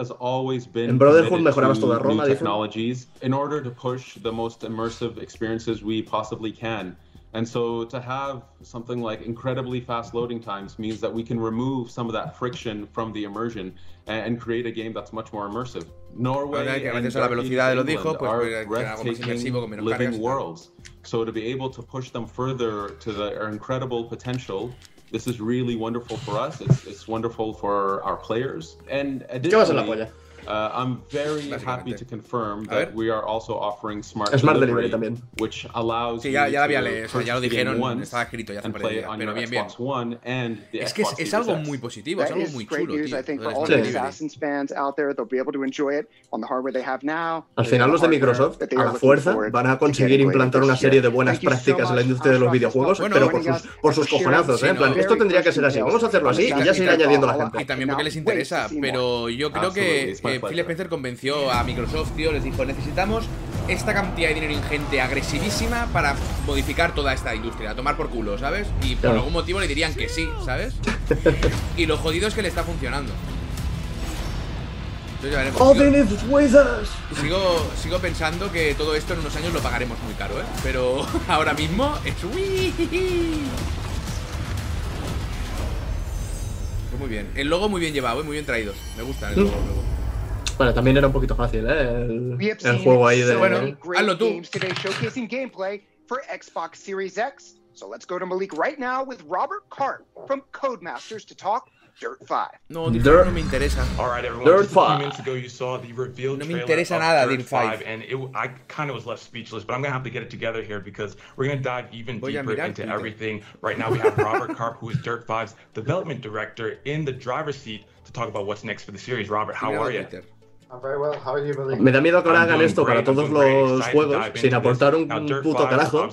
En Brotherhood mejorabas to toda Roma, technologies in order to push the most immersive experiences we possibly can. And so to have something like incredibly fast loading times means that we can remove some of that friction from the immersion and, and create a game that's much more immersive. Norway Ahora que and a la velocidad de los Ages England pues are puede crear algo más inmersivo con breathtaking living worlds. So to be able to push them further to their incredible potential, this is really wonderful for us. It's, it's wonderful for our players. And ¿Qué va a ser la additionally, polla? Uh, I'm very happy to confirm that we are also offering smart, Smart delivery también. which allows Sí, ya, you ya había to leído, sea, ya lo dijeron, once estaba escrito ya hace and un par de play it días, on pero bien, bien. Xbox One and the Es que es, Xbox es algo muy positivo, es That algo is muy great chulo, news, tío. I think, for all the Delivery. Assassins fans out there. They'll be able to enjoy it on the hardware they have now. Al final los de Microsoft, a fuerza, van a conseguir implantar una serie de buenas prácticas en la industria de los videojuegos, pero por sus, us por sus cojonazos, ¿eh? En plan, esto tendría que ser así, vamos a hacerlo así y ya se irá añadiendo la gente. Y también porque les interesa, pero yo creo que eh. Phil Spencer convenció a Microsoft, tío, les dijo, necesitamos esta cantidad de dinero ingente, agresivísima, para modificar toda esta industria, a tomar por culo, ¿sabes? Y por Claro. algún motivo le dirían que sí, ¿sabes? y lo jodido es que le está funcionando. Entonces ya veremos. Sigo, sigo, sigo pensando que todo esto en unos años lo pagaremos muy caro, ¿eh? Pero ahora mismo es... Pues muy bien. El logo muy bien llevado, ¿eh? muy bien traídos. Me gusta el logo nuevo. Bueno, también era un poquito fácil, ¿eh? El, el juego ahí de... Bueno, hazlo tú. games today showcasing gameplay for Xbox Series X. So let's go to Malik right now with Robert Cart from Codemasters to talk Dirt 5. No, Dirt Dirt- no me interesa. All right, everyone. Dirt just a few five. minutes ago, you saw the reveal No me trailer interesa of nada, Dirt Dirt five. and it, I kind of was left speechless. But I'm gonna have to get it together here because we're gonna dive even Voy a deeper into Twitter. everything. Right now, we have Robert Karp, who is Dirt 5's development director, in the driver's seat to talk about what's next for the series. Robert, how Mira are you? Twitter. Me da miedo que ahora hagan esto para todos los juegos sin aportar un puto 5 is carajo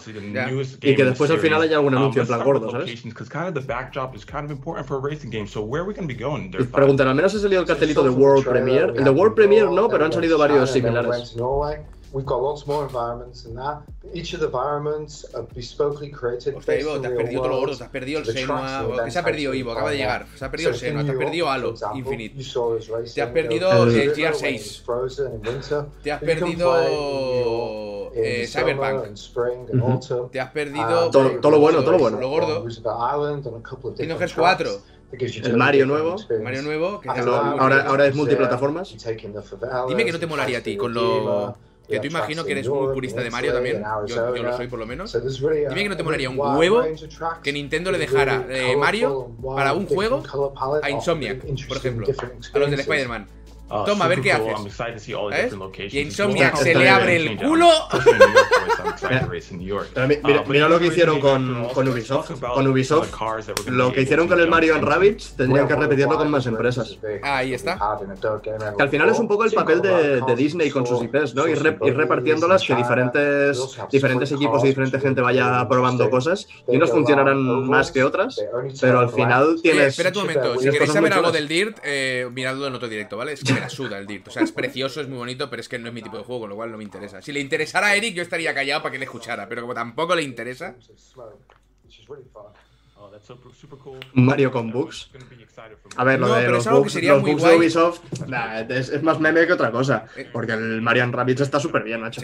y que después al final haya algún Um, anuncio en plan gordo, ¿sabes? locations, 'cause kind of the backdrop is kind of important for a racing game. So where are we going to be going in Y Dirt 5? preguntan, al menos ha salido el cartelito de World Premiere. El de World Premiere no, pero han salido varios similares. We've got lots more environments than that. Each of the environments are bespokely created Hostia, Ivo, te has perdido todo lo gordo, worlds. te has perdido el Senua. and ¿Qué se ha perdido Ivo? Acaba de llegar. Se ha perdido el So in Senua, te has perdido Halo Infinite. Te has perdido in the el river GR6. when it's frozen in winter. Te has But perdido eh, Cyberpunk. Te has perdido Todo- todo lo bueno, todo lo bueno. Lo gordo. Kingdom Hearts 4. tracks that gives you El Mario nuevo. Mario nuevo, que muy Ahora, ahora es you multiplataformas. Dime que no te molaría a ti con the lo que tú imagino que eres muy purista de Mario también. Yo, lo soy por lo menos. Dime que no te molaría un huevo que Nintendo le dejara eh, Mario para un juego a Insomniac, por ejemplo. A los del. Spider-Man. Uh, Toma, a ver qué haces. I'm excited to see all the ¿Ves? different locations. Y Insomniac well. se le abre el culo. Especially in New York, boys, I'm excited to race in New York. Pero mi- Uh, mira, but mira lo que Racing hicieron con, con Ubisoft. Con Ubisoft, lo que hicieron con el Mario en. Rabbids tendrían que repetirlo con más empresas. Ahí está. Que al final es un poco el papel de, de Disney con sus IPs, ¿no? Ir, re- ir repartiéndolas, que diferentes, diferentes equipos y diferente gente vaya probando cosas. Y unos funcionarán más que otras, pero al final tienes. espera un momento, si queréis saber algo del Dirt, eh, miradlo en otro directo, ¿vale? Es que la suda el Dirt. O sea, es precioso, es muy bonito, pero es que no es mi tipo de juego, con lo cual no me interesa. Si le interesara a Eric, yo estaría callado para que le escuchara, pero como tampoco le interesa. Mario con bugs. A ver, lo No, de los bugs, los bugs de. Ubisoft nah, es, es más meme que otra cosa. Porque el Mario Rabbids está súper bien, macho.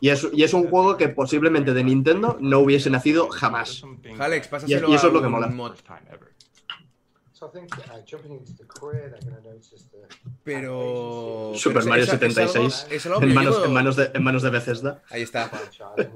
Y, es, y es un juego que posiblemente de Nintendo no hubiese nacido jamás. Alex, Y, y eso a es lo que mola. mod. Pero. Super pero Mario es- es algo- 76 es algo que en, yo manos, llevo- en, manos de, en manos de Bethesda. Ahí está.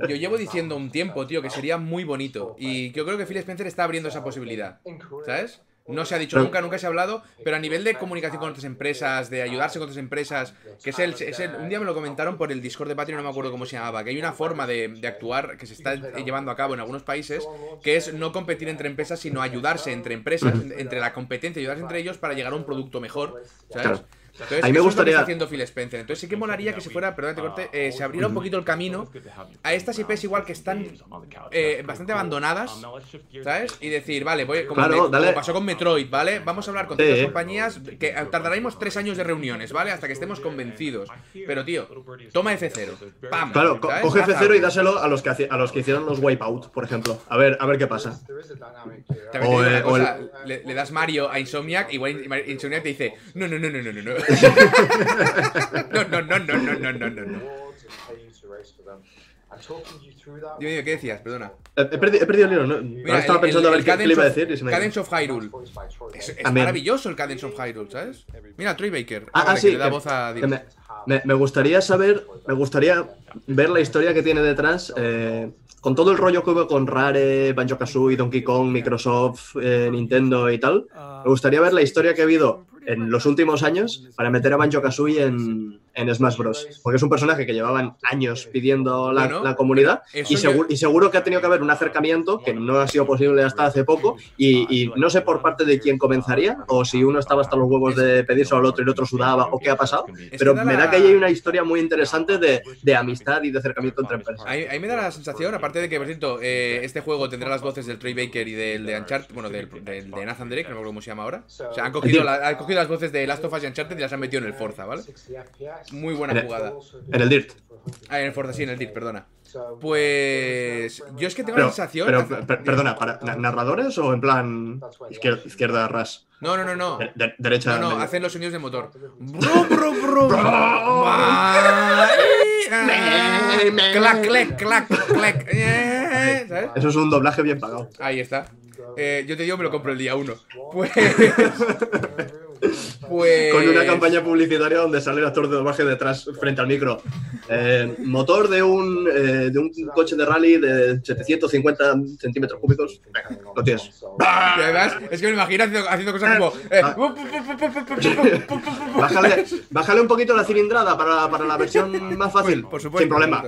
Yo llevo diciendo un tiempo, tío, que sería muy bonito. Y yo creo que Phil Spencer está abriendo esa posibilidad. ¿Sabes? No se ha dicho nunca, nunca se ha hablado, pero a nivel de comunicación con otras empresas, de ayudarse con otras empresas, que es el, es el- un día me lo comentaron por el Discord de Patreon, no me acuerdo cómo se llamaba, que hay una forma de, de actuar que se está llevando a cabo en algunos países, que es no competir entre empresas, sino ayudarse entre empresas, entre la competencia, ayudarse entre ellos para llegar a un producto mejor, ¿sabes? Claro. Entonces, A mí me gustaría- está haciendo Phil Spencer. Entonces sí que molaría que si fuera, perdón, te corte, eh, se abriera un poquito el camino a estas IPs igual que están eh, bastante abandonadas, ¿sabes? Y decir, vale, voy, como, Claro, me- como dale. pasó con Metroid, ¿vale? Vamos a hablar con Sí. todas las compañías que tardaremos tres años de reuniones, ¿vale? Hasta que estemos convencidos. Pero, tío, toma F0. ¡Pam! Claro, coge Haz F0 y dáselo a los que, a los que hicieron los Wipeout, por ejemplo. A ver, a ver qué pasa. O, eh, o cosa, el- le, le das Mario a Insomniac, igual Insomniac te dice, no, no, no, no, no, no, no, no, no, no, no, no, no, no. Dios mío, ¿qué decías? Perdona. Eh, he, perdido, el hilo, ¿no? Estaba pensando a ver qué, le iba a decir. Cadence of Hyrule. Es, maravilloso el Cadence of Hyrule, ¿sabes? Mira, Troy Baker. Ah, sí. Me, gustaría saber, me gustaría ver la historia que tiene detrás. Eh, con todo el rollo que hubo con Rare, Banjo Kazooie, Donkey Kong, Microsoft, eh, Nintendo y tal, me gustaría ver la historia que ha habido en los últimos años para meter a Banjo Kazooie en, en Smash Bros. Porque es un personaje que llevaban años pidiendo la, Bueno, la comunidad y, seguro, y seguro que ha tenido que haber un acercamiento que no ha sido posible hasta hace poco y, y no sé por parte de quién comenzaría o si uno estaba hasta los huevos de pedírselo al otro y el otro sudaba o qué ha pasado, pero me da que ahí hay una historia muy interesante de, de amistad y de acercamiento entre empresas. Ahí, ahí me da la sensación, aparte de que, por cierto, eh, este juego tendrá las voces del Troy Baker y del de Uncharted, bueno, del, del- de Nathan Drake, no me acuerdo cómo se llama ahora. O sea, han cogido, la- han cogido las voces de Last of Us y Uncharted y las han metido en el Forza, ¿vale? Muy buena jugada. En el DIRT. Ah, en el Forza, sí, en el DIRT, perdona. Pues. Yo es que tengo Pero, la sensación. pero, per- perdona, ¿para na- narradores o en plan izquierda, izquierda ras? No, no, no, no. De- de- derecha. No, no, medio. hacen los sonidos de motor. Brum, brum, brum. Ah, Clac, clac, clac, clac. Eh, ¿Sabes? Eso es un doblaje bien pagado. Ahí está. Eh, yo te digo, me lo compro el día uno. Pues. Pues. Con una campaña publicitaria donde sale el actor de doblaje detrás frente al micro. Eh, motor de un, eh, de un coche de rally de 750 centímetros cúbicos. Venga, lo tienes. Y además, es que me imagino haciendo, haciendo cosas como. eh, Bájale, bájale un poquito la cilindrada para, para la versión más fácil. Por supuesto, Sin problema.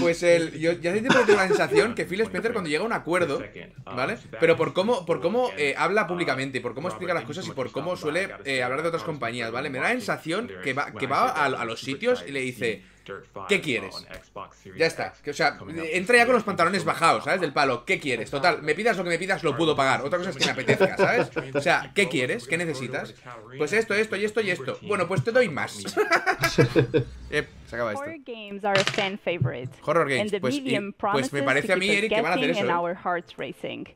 Pues el, yo ya siempre tengo la sensación que Phil Spencer cuando llega a un acuerdo, ¿vale? Pero por cómo, por cómo eh, habla públicamente, por cómo explica las cosas y por cómo suele eh, hablar de otras compañías, ¿vale? Me da la sensación que va, que va a, a los sitios y le dice, ¿qué quieres? Ya está. Que, o sea, entra ya con los pantalones bajados, ¿sabes? Del palo, ¿qué quieres? Total, me pidas lo que me pidas, lo puedo pagar. Otra cosa es que me apetezca, ¿sabes? O sea, ¿qué quieres? ¿Qué necesitas? Pues esto, esto y esto y esto. Bueno, pues te doy más. Eh, se acaba esto. Horror games are a fan favorite. Horror games, and the pues, y- medium pues promises me parece to a mí, Eric, que van a hacer guessing eso, and ¿eh? our hearts racing.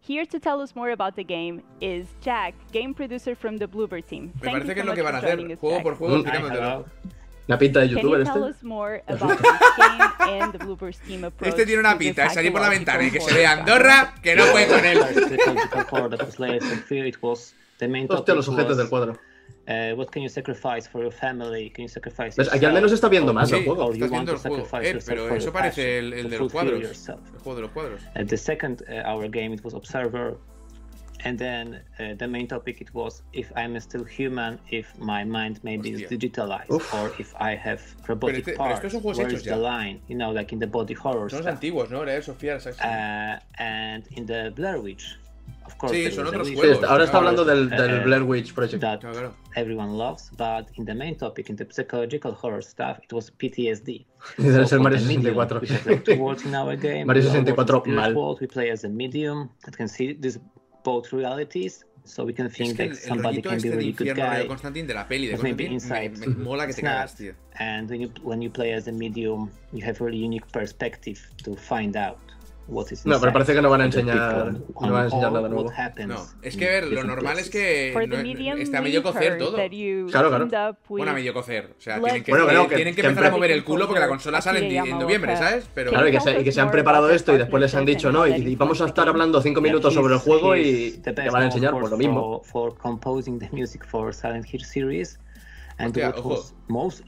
Here to tell us more about the game is Jack, game producer from the Bloober team. Me parece you que es lo que van a hacer, juego Jack. por juego, explicándotelo. Una pinta de youtuber este. Este tiene una pinta de salir por la ventana y que se vea Andorra, que no puede con él. Hostia, los objetos del cuadro. Uh, what can you sacrifice for your family? Can you sacrifice ¿Ves? Aquí al menos está viendo más Sí, el juego. estás viendo el juego. Eh, pero eso parece el, el de los cuadros. El juego de los cuadros. Uh, the second, uh, our game, it was Observer. and then uh, the main topic it was if I'm still human, if my mind maybe Hostia. is digitalized Uf. or if I have robotic pero este, parts. Pero estos son juegos where is the line? You know, like in the body horror. Son stuff. antiguos, ¿no? Real Sofía, uh, and in the Blair Witch. Of course, sí, son otros juegos. Sí, ahora está hablando del, del uh, Blair Witch Project. That claro. everyone loves, but in the main topic, in the psychological horror stuff, it was PTSD. Debe so ser Mario 64. Medium, like in our game, Mario 64 mal. World, we play as a medium that can see this both realities so we can think es que that somebody can be a really good guy. De la peli de inside. Me, me mm-hmm. mola que te cagas, tío. And when you, when you play as a medium, you have a really unique perspective to find out. No, pero parece que no van a enseñar, no van a enseñar nada nuevo. No, es que ver, lo normal es que no, está medio cocer todo. Claro, claro. Bueno, a medio cocer. O sea, tienen que, bueno, eh, que, tienen que empezar a mover el culo porque la consola sale en, en noviembre, ¿sabes? Pero... Claro, y que, se, han preparado esto y después les han dicho, no, y, vamos a estar hablando cinco minutos sobre el juego y te van a enseñar por lo mismo. And what was most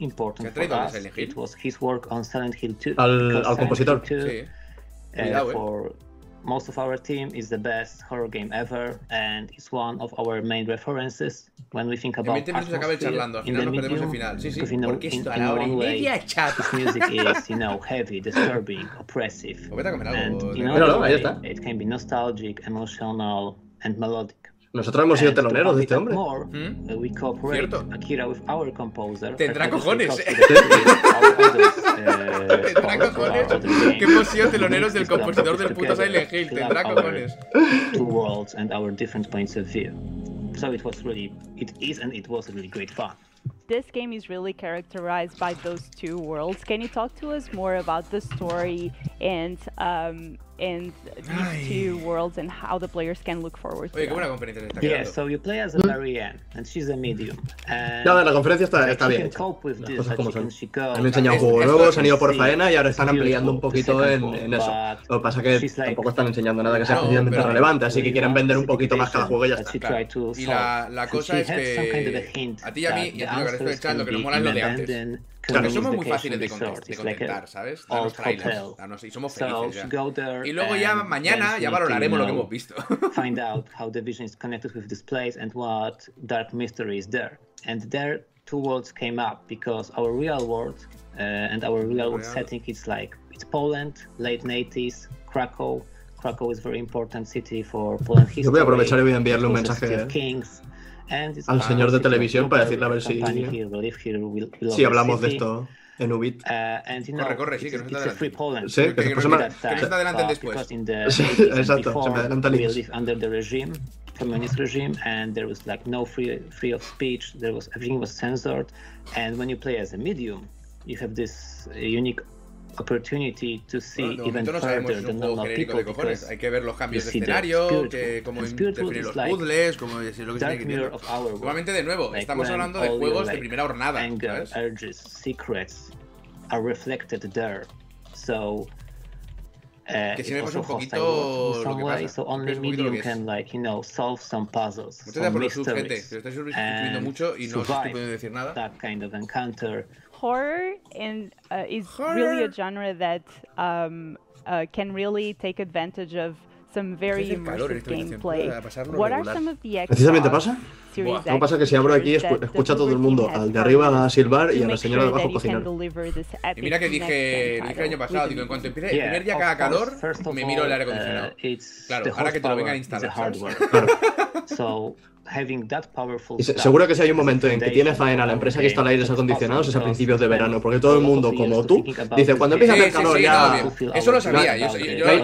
Silent Hill Al, compositor. sí. Eh, Cuidado, eh. for most of our team is the best horror game ever and it's one of our main references when we think about en 20 minutos acaba charlando, al final nos perdemos el final. Sí, sí, you porque esto a la hora y media chat. music is, you know, heavy, disturbing, oppressive. Pues comer algo. And, you know, no, no, ahí está. It can be nostalgic, emotional and melodic. Nosotros hemos sido teloneros de este hombre. More, ¿Mm? Cierto. Akira with our composer, Tendrá cojones. Eh. Uh, Tendrá cojones. Que hemos sido teloneros del compositor del puto Silent Hill. Tendrá cojones. Two worlds and our different points of view. So it was really, it is and it was really great fun this game is really characterized by those two worlds. Can you talk to us more about the story and um, and these two worlds and how the players can look forward Oye, to that? Yeah, so you play as a mm. Marianne and she's a medium. And no, la conferencia está, está bien. Las cosas como son. Han enseñado juegos nuevos, han ido por faena y ahora están ampliando un poquito en, en eso. Lo que pasa es que tampoco están enseñando nada que sea especialmente relevante, así que quieren vender un poquito más cada juego y ya está. Y la, la cosa es que a ti y a mí, y a ti me estoy echando, que nos mola lo de antes. Porque somos muy fáciles de, contentar, ¿sabes? Danos trailers, y somos felices ya. Y luego ya mañana ya valoraremos lo que hemos visto. Find out how the vision is connected with this place and what dark mystery is there. And there two worlds came up because our real world uh, and our real world setting is like it's Poland, late 80s, Krakow. Krakow is very important city for Poland history. Yo voy a aprovechar y voy a enviarle un mensaje. Eh al señor de televisión para decirle a ver si. Si hablamos de esto en Ubit. Uh, corre, corre, sí, que no se está adelante. Uh, sí, que, después se me. adelante después. exacto, se me adelanta el communist regime and there was like no free free of speech there was everything was censored and when you play as a medium you have this uh, unique opportunity to see no, even further than normal people because Hay que ver los cambios de escenario, que, cómo interferir los puzzles, cómo decir lo que tiene que tener. Nuevamente, de nuevo, estamos hablando de juegos de primera jornada, ¿sabes? urges, secrets are reflected there. So uh, que si vemos un poquito lo que pasa. So only un medium can like, you know, solve some puzzles, Muchas gracias por lo estáis mucho y no os estoy pudiendo decir nada. That kind of encounter horror and uh, is horror. really a genre that um, uh, can really take advantage of some very este immersive gameplay. What are some of the ¿Precisamente pasa? Buah. No pasa que si abro aquí escucha todo el mundo al de arriba a silbar y a la señora de abajo cocinar. Y mira que dije, dije el año pasado, digo, en cuanto empiece el primer día que haga calor, me miro el aire acondicionado. Claro, ahora que te lo vengan a instalar. seguro que si hay un momento en que tiene faena la empresa que instala aires acondicionados es a principios de verano, porque todo el mundo, como tú, dice cuando empieza a hacer calor ya. Eso lo sabía.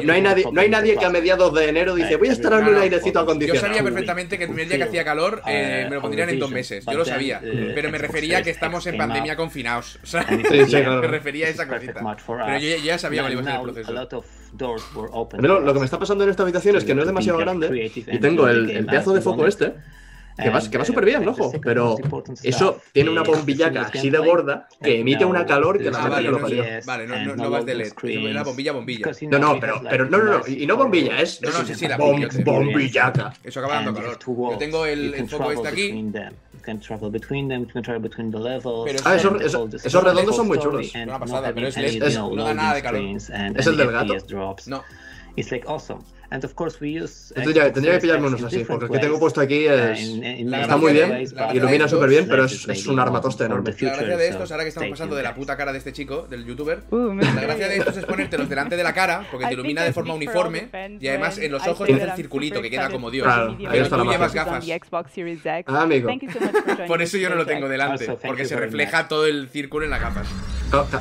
No, hay, nadie, no hay nadie que a mediados de enero dice voy a estar en un airecito acondicionado. Yo sabía perfectamente que el primer día que hacía calor eh, me lo pondrían en dos meses. Yo lo sabía. Pero me refería a que estamos en pandemia confinados. Me refería a esa cosita. Pero yo, yo ya sabía cuál iba a ser el proceso doors lo que me está pasando en esta habitación es que no es demasiado grande y tengo el pedazo de foco este que va, que va súper bien, loco, pero eso tiene una bombillaca así de gorda que emite una calor que la gente que lo parió. Vale, eh, no, no, vas de LED, la bombilla, bombilla. No, no, pero, pero no, no, no, y no bombilla, es, no, no, sí, sí, la bombillaca. Eso acaba dando calor. Yo tengo el, foco este aquí. ah, esos, esos, esos redondos son muy chulos. Una pasada, pero es LED, no da nada de calor. ¿Es el del gato? No. It's like awesome. And of course we use tendría, tendría que pillarme unos así, porque el que tengo puesto aquí es, está muy bien, ilumina súper bien, pero es, es un armatoste enorme. La gracia de estos, ahora que estamos pasando de la puta cara de este chico, del youtuber, la gracia de estos es ponértelos delante de la cara, porque te ilumina de forma uniforme, y además en los ojos tienes el circulito que queda como Dios. Claro, ahí está la llevas gafas. Ah, amigo. Por eso yo no lo tengo delante, porque se refleja todo el círculo en las gafas.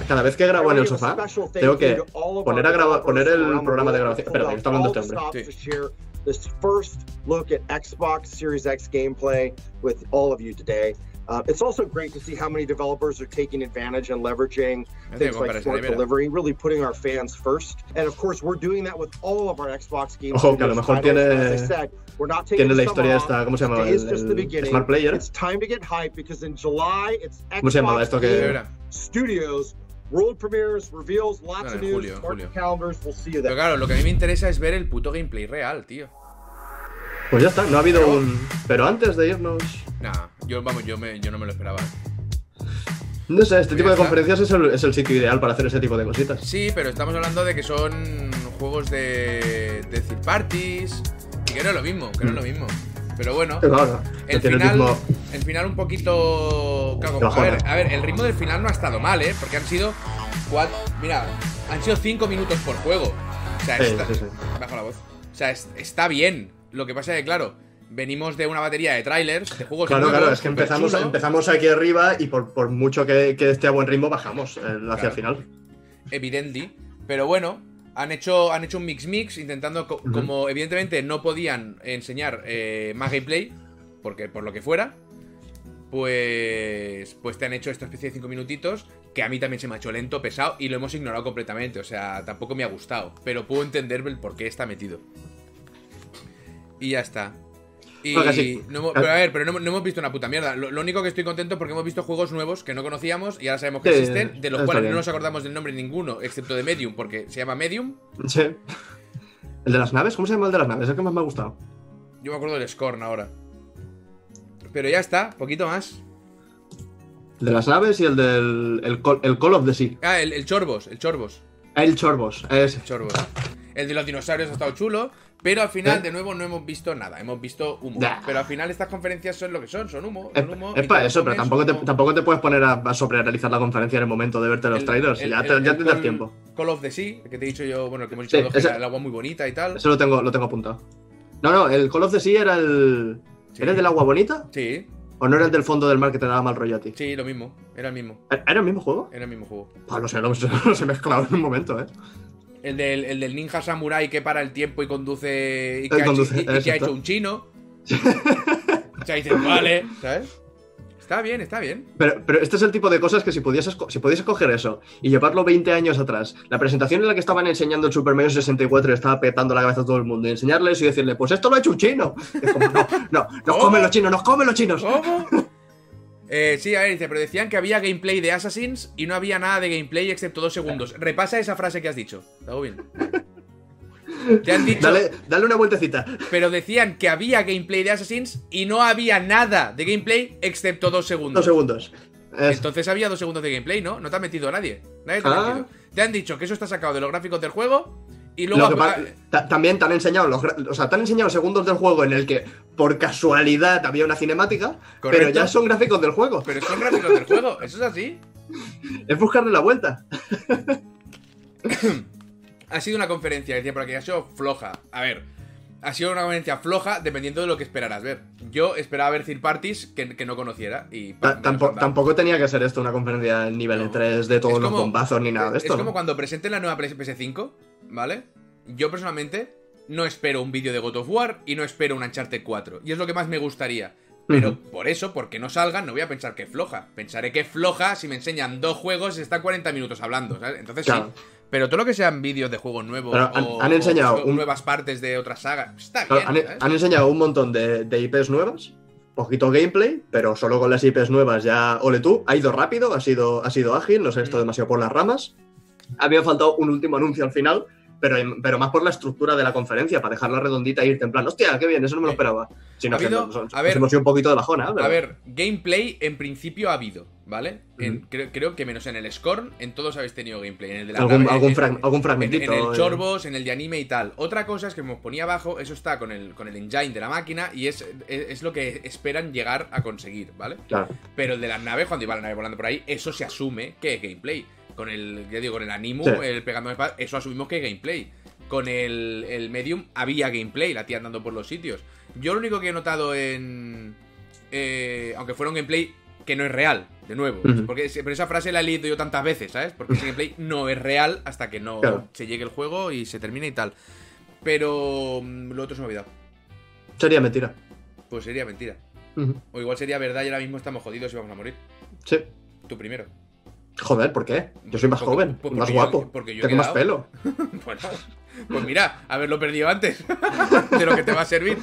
Cada vez que grabo en el sofá, tengo que poner, a grabar, poner el programa de grabación. Espera, está hablando este hombre. This first look at Xbox Series X gameplay with all of you today. Uh, it's also great to see how many developers are taking advantage and leveraging things like smart delivery, really putting our fans first. And of course, we're doing that with all of our Xbox games. Ojo, que a lo mejor tiene, said, tiene la historia esta, ¿cómo se llama? El, el Smart Player. It's time to get hype because in July it's Xbox ¿Cómo se llama esto que Studios World premieres, reveals, lots of news, julio, julio. calendars, we'll see you there. Pero claro, lo que a mí me interesa es ver el puto gameplay real, tío. Pues ya está, no ha habido un. Pero antes de irnos. Nah, yo, vamos, yo, me, yo no me lo esperaba. No sé, este tipo de conferencias es el, es el, sitio ideal para hacer ese tipo de cositas. Sí, pero estamos hablando de que son juegos de, de third parties y que no es lo mismo, que no es lo mismo. Pero bueno, claro, el, final, el, el, final un poquito... A, ver, a ver, el ritmo del final no ha estado mal, ¿eh? Porque han sido... Cuatro, mira, han sido cinco minutos por juego. O sea, sí, está, sí, sí. bajo la voz. O sea, es, está bien. Lo que pasa es que, claro, venimos de una batería de trailers, de juegos Claro, nuevos, claro, es que empezamos, empezamos aquí arriba y por, por mucho que, que, esté a buen ritmo bajamos eh, hacia claro. el final. Evidently. Pero bueno, han hecho, han hecho un mix mix intentando, co uh -huh. como evidentemente no podían enseñar eh, más gameplay, porque por lo que fuera, pues, pues te han hecho esta especie de 5 minutitos que a mí también se me ha hecho lento, pesado y lo hemos ignorado completamente. O sea, tampoco me ha gustado, pero puedo entender el por qué está metido. Y ya está. Y no hemos, pero a ver, pero no, no, hemos visto una puta mierda. Lo, lo, único que estoy contento es porque hemos visto juegos nuevos que no conocíamos y ahora sabemos que sí, existen, de los cuales bien. no nos acordamos del nombre ninguno, excepto de Medium, porque se llama Medium. Sí. ¿El de las naves? ¿Cómo se llama el de las naves? Es el que más me ha gustado. Yo me acuerdo del Scorn ahora. Pero ya está, poquito más. El de las naves y el del el, el Call of the Sea. Ah, el, el Chorbos, el Chorbos. El Chorbos, ese. El Chorbos. El de los dinosaurios ha estado chulo. Pero al final, ¿Eh? de nuevo, no hemos visto nada. Hemos visto humo. Nah. Pero al final estas conferencias son lo que son, son humo. Son humo es, para eso, pero tampoco te, tampoco te, puedes poner a, a sobrerealizar la conferencia en el momento de verte los el, trailers. El, ya, te, ya tendrás tiempo. Call of the Sea, que te he dicho yo, bueno, que hemos dicho sí, dos, ese, que el agua muy bonita y tal. Eso lo tengo, lo tengo apuntado. No, no, el Call of the Sea era el. Sí. ¿Era el del agua bonita? Sí. ¿O no era el del fondo del mar que te daba mal rollo a ti? Sí, lo mismo. Era el mismo. ¿Era el mismo juego? Era el mismo juego. Ah, no sé, no, se mezclado en un momento, eh. El del, el del ninja samurai que para el tiempo y conduce. Y que, ha, conduce, hecho, y, y que ha hecho un chino. o sea, dices, vale, ¿sabes? Está bien, está bien. Pero, pero este es el tipo de cosas que si pudieses, si pudieses coger eso y llevarlo 20 años atrás, la presentación en la que estaban enseñando el Super Mario 64 y estaba petando la cabeza a todo el mundo, y enseñarles y decirle, pues esto lo ha hecho un chino. Es como, no, no, nos comen los chinos, nos comen los chinos. ¿Cómo? Eh, sí, a ver, dice, pero decían que había gameplay de Assassins y no había nada de gameplay excepto dos segundos. Repasa esa frase que has dicho. Está bien. Te han dicho. Dale, dale, una vueltecita. Pero decían que había gameplay de Assassins y no había nada de gameplay excepto dos segundos. Dos segundos. Es... Entonces había dos segundos de gameplay, ¿no? No te ha metido nadie. Nadie te, ah. ha metido. te han dicho que eso está sacado de los gráficos del juego y luego. también te han enseñado los, o sea, te han enseñado segundos del juego en el que por casualidad había una cinemática, Correcto. pero ya son gráficos del juego. Pero son gráficos del juego, eso es así. Es buscarle la vuelta. ha sido una conferencia, decía por aquí, ha sido floja. A ver, ha sido una conferencia floja dependiendo de lo que esperaras ver. Yo esperaba ver third parties que, que no conociera y... Tampoco, tampoco, tenía que ser esto una conferencia nivel no. 3 de todos como, los bombazos ni nada de esto. Es como cuando presenten la nueva PS5, ¿vale? Yo personalmente no espero un vídeo de God of War y no espero un Uncharted 4. Y es lo que más me gustaría. Pero uh -huh. por eso, porque no salgan, no voy a pensar que floja. Pensaré que floja si me enseñan dos juegos y están 40 minutos hablando, ¿sabes? Entonces claro. sí. Pero todo lo que sean vídeos de juegos nuevos han, o, han, enseñado o un... nuevas partes de otras sagas, está bien. Han, han, enseñado un montón de, de, IPs nuevas, poquito gameplay, pero solo con las IPs nuevas ya, ole tú, ha ido rápido, ha sido, ha sido ágil, no sé, esto mm. demasiado por las ramas. Había faltado un último anuncio al final, pero, pero más por la estructura de la conferencia, para dejarla redondita e irte en plan, hostia, qué bien, eso no me lo esperaba. Sino que nos, a ver, hemos sido un poquito de bajona. A ver, gameplay en principio ha habido, ¿vale? creo, que menos en el Scorn, en todos habéis tenido gameplay. En el de la algún, algún, fragmentito. En, el Chorbos, en el de anime y tal. Otra cosa es que me ponía abajo, eso está con el, con el engine de la máquina y es, es, lo que esperan llegar a conseguir, ¿vale? Claro. Pero el de las naves, cuando iba la nave volando por ahí, eso se asume que es gameplay. Con el, ya digo, con el Animu, el pegando espada, eso asumimos que es gameplay. Con el, el Medium había gameplay, la tía andando por los sitios. Yo lo único que he notado en. Eh, aunque fuera un gameplay que no es real, de nuevo. porque, pero esa frase la he leído yo tantas veces, ¿sabes? Porque ese gameplay no es real hasta que no se llegue el juego y se termine y tal. Pero mm, lo otro se me ha olvidado. Sería mentira. Pues sería mentira. O igual sería verdad y ahora mismo estamos jodidos y vamos a morir. Sí. Tú primero. Joder, ¿por qué? Yo soy más joven, más guapo, porque yo tengo más pelo. bueno, pues mira, haberlo perdido antes de lo que te va a servir.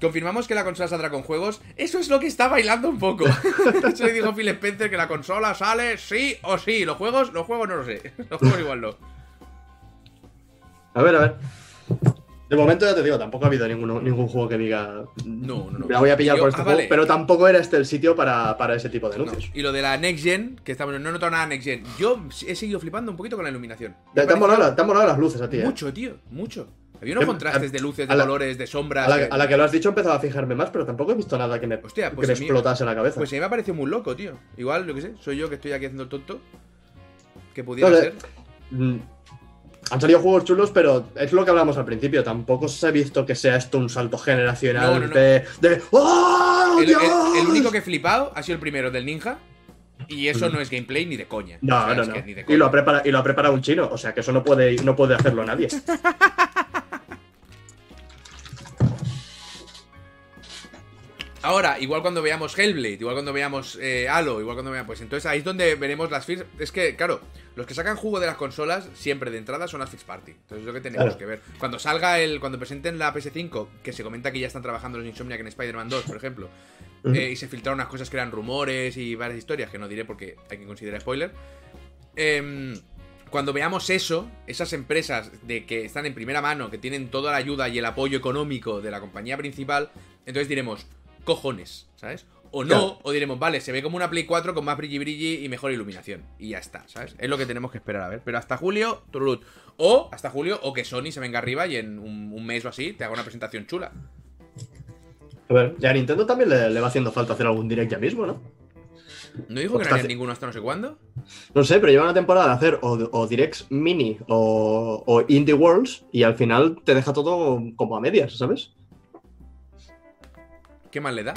Confirmamos que la consola saldrá con juegos. Eso es lo que está bailando un poco. Eso le dijo Phil Spencer que la consola sale sí o sí. Los juegos, los juegos no lo sé. Los juegos igual no. A ver, a ver. De momento ya te digo, tampoco ha habido ningún juego que diga. No, no, no. Me voy a pillar por este ah, juego, pero tampoco era este el sitio para, ese tipo de anuncios. Y lo de la Next Gen, que estamos, no he notado nada Next Gen. Yo he seguido flipando un poquito con la iluminación. Te, han molado, las luces a ti, ¿eh? Mucho, tío, mucho. Había unos contrastes de luces, de colores, de sombras. A la, que lo has dicho he empezado a fijarme más, pero tampoco he visto nada que me, Hostia, pues explotase la cabeza. Pues a mí me ha parecido muy loco, tío. Igual, yo qué sé, soy yo que estoy aquí haciendo el tonto. Que pudiera ser. Mm, han salido juegos chulos, pero es lo que hablamos al principio. Tampoco se ha visto que sea esto un salto generacional de. ¡Oh, el, único que he flipado ha sido el primero del Ninja. Y eso no es gameplay ni de coña. No, no, no. Y, lo ha preparado, y lo ha preparado un chino. O sea que eso no puede, no puede hacerlo nadie. Ahora, igual cuando veamos Hellblade, igual cuando veamos eh, Halo, igual cuando veamos. Pues entonces ahí es donde veremos las fix. Es que, claro, los que sacan jugo de las consolas siempre de entrada son las fix party. Entonces es lo que tenemos que ver. Cuando salga el. Cuando presenten la PS5, que se comenta que ya están trabajando los Insomniac en Spider-Man 2, por ejemplo. Eh, y se filtraron unas cosas que eran rumores y varias historias que no diré porque hay que considerar spoiler. Em, cuando veamos eso, esas empresas de que están en primera mano, que tienen toda la ayuda y el apoyo económico de la compañía principal, entonces diremos, cojones, ¿sabes? O no, o diremos, vale, se ve como una Play 4 con más brilli brilli y mejor iluminación. Y ya está, ¿sabes? Es lo que tenemos que esperar a ver. Pero hasta julio, tururut. O hasta julio, o que Sony se venga arriba y en un, mes o así te haga una presentación chula. A ver, ya a Nintendo también le, va haciendo falta hacer algún direct ya mismo, ¿no? ¿No dijo que no había ninguno hasta no sé cuándo? No sé, pero lleva una temporada de hacer o, directs mini o, o indie worlds y al final te deja todo como a medias, ¿sabes? ¿Qué más le da?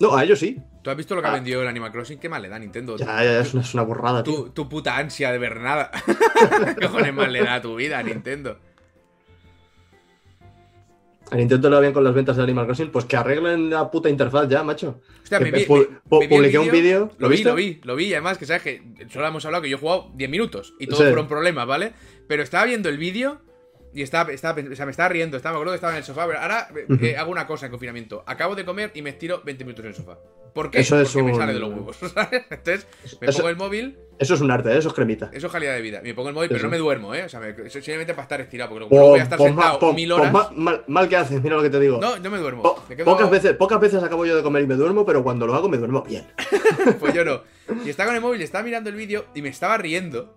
No, a ellos sí. ¿Tú has visto lo que ha ah. vendido el Animal Crossing? ¿Qué más le da Nintendo? Ya, ya, es una, es una borrada, tío. Tu, puta ansia de ver nada. ¿Qué cojones más le da a tu vida a Nintendo? A Nintendo le va bien con las ventas de Animal Crossing, pues que arreglen la puta interfaz ya, macho. Hostia, me vi, publiqué un vídeo. ¿Lo, vi, lo vi, lo vi. Y además, que sabes que solo hemos hablado que yo he jugado 10 minutos y todo fueron problemas, ¿vale? Pero estaba viendo el vídeo y estaba, estaba, o sea, me estaba riendo, estaba, me acuerdo que estaba en el sofá. Pero ahora eh, hago una cosa en confinamiento. Acabo de comer y me estiro 20 minutos en el sofá. ¿Por qué? Eso es Porque me sale de los huevos, ¿sabes? Entonces, me pongo el móvil. Eso es un arte, ¿eh? eso es cremita. Eso es calidad de vida. Me pongo el móvil, pero no me duermo, ¿eh? O sea, me, simplemente para estar estirado. Porque no voy a estar sentado mil horas. mal, que haces, mira lo que te digo. No, no me duermo. pocas, veces, pocas veces acabo yo de comer y me duermo, pero cuando lo hago me duermo bien. pues yo no. Y estaba con el móvil, estaba mirando el vídeo y me estaba riendo.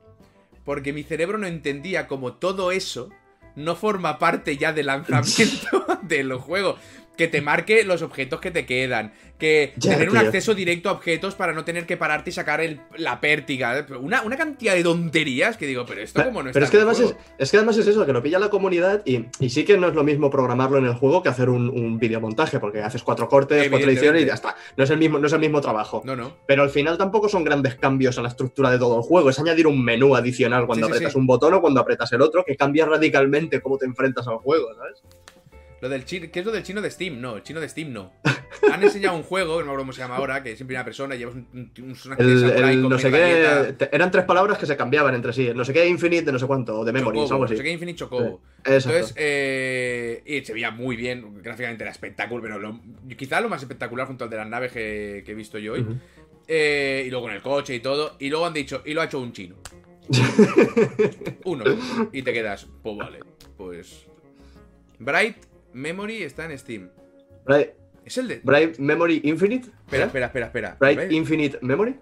Porque mi cerebro no entendía como todo eso no forma parte ya del lanzamiento del juego que te marque los objetos que te quedan, que tener un acceso directo a objetos para no tener que pararte y sacar la pértiga. Una, cantidad de tonterías que digo, pero esto como no está Pero es que, además es, es, que además es eso, que lo pilla la comunidad y, sí que no es lo mismo programarlo en el juego que hacer un, un videomontaje, porque haces cuatro cortes, cuatro ediciones y ya está. No es, el mismo, no es el mismo trabajo. No, no. Pero al final tampoco son grandes cambios a la estructura de todo el juego, es añadir un menú adicional cuando apretas un botón o cuando apretas el otro, que cambia radicalmente cómo te enfrentas al juego, ¿sabes? Lo del chino, ¿Qué es lo del chino de Steam? No, el chino de Steam no. Han enseñado un juego, no me acuerdo cómo se llama ahora, que es en primera persona y llevas un, un, el, no sé qué. Eran tres palabras que se cambiaban entre sí. No sé qué Infinite de no sé cuánto, o de Memory, algo así. No sé qué Infinite Chocobo. Entonces, eh, y se veía muy bien, gráficamente era espectacular, pero lo, quizá lo más espectacular junto al de las naves que, he visto yo hoy. Eh, y luego con el coche y todo. Y luego han dicho, y lo ha hecho un chino. Uno. Y te quedas, pues vale. Pues. Bright Memory está en Steam. Bright, ¿Es el de.? Bright Memory Infinite. Espera, espera, espera, espera. Bright Infinite Memory.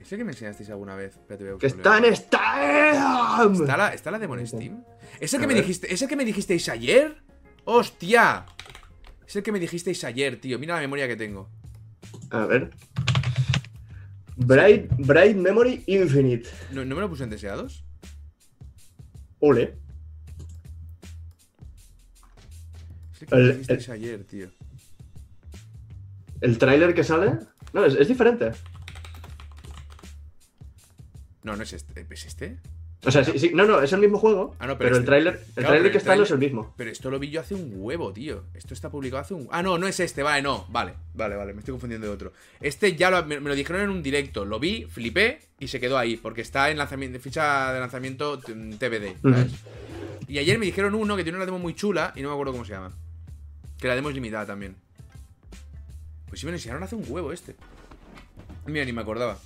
¿Es el que me enseñasteis alguna vez? Espérate, voy a Que está en Steam. ¿Está la, ¿Está la demo en Steam? ¿Es el, que me dijiste, ¿Es el que me dijisteis ayer? ¡Hostia! Es el que me dijisteis ayer, tío. Mira la memoria que tengo. A ver. Bright, Bright Memory Infinite. ¿No, ¿no me lo puse en deseados? Ole. El ayer, tío. El tráiler que sale. No, es, es diferente. No, no es este. ¿Es este? O sea, sí, sí, no, no, es el mismo juego. Ah, no, pero, pero, el este- tráiler, el Claro, pero que está no es el mismo. Pero esto lo vi yo hace un huevo, tío. Esto está publicado hace un. Ah, no, no es este, vale, no. Vale, vale, vale, me estoy confundiendo de otro. Este ya lo- me, me lo dijeron en un directo. Lo vi, flipé y se quedó ahí. Porque está en lanzamiento, ficha de lanzamiento TBD. ¿sabes? Y ayer me dijeron uno que tiene una demo muy chula y no me acuerdo cómo se llama. Que la demo es limitada también. Pues sí me lo enseñaron hace un huevo este. Mira, ni me acordaba.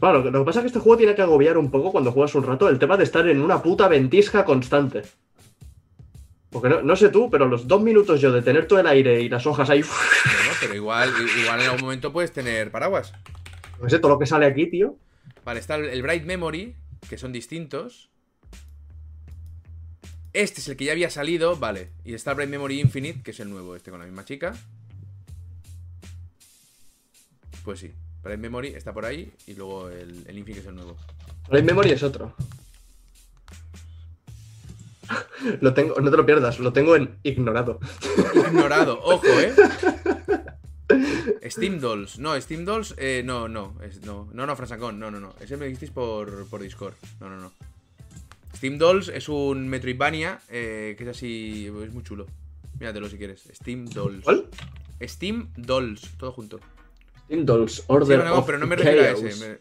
Claro, lo que- pasa es que este juego tiene que agobiar un poco cuando juegas un rato el tema de estar en una puta ventisca constante. Porque no, no sé tú, pero los dos minutos yo de tener todo el aire y las hojas ahí. Bueno, pero igual, igual en algún momento puedes tener paraguas. No sé, todo lo que sale aquí, tío. Vale, está el Bright Memory, que son distintos. Este es el que ya había salido, vale. Y está Bright Memory Infinite, que es el nuevo, este con la misma chica. Pues sí, Bright Memory está por ahí. Y luego el, el Infinite, es el nuevo. Bright Memory es otro. Lo tengo, no te lo pierdas, lo tengo en ignorado. Ignorado, ojo, eh. Steam Dolls, no, Steam Dolls, eh, no, no, es, no, no, no, Fransacón, no, no, no, ese me dijisteis por, por Discord, no, no, no. Steam Dolls es un Metroidvania eh, que es así, es muy chulo. Míratelo si quieres, Steam Dolls. ¿Cuál? Steam Dolls, todo junto. Steam Dolls, Sí, Order no, no, of pero no me refiero a ese. me-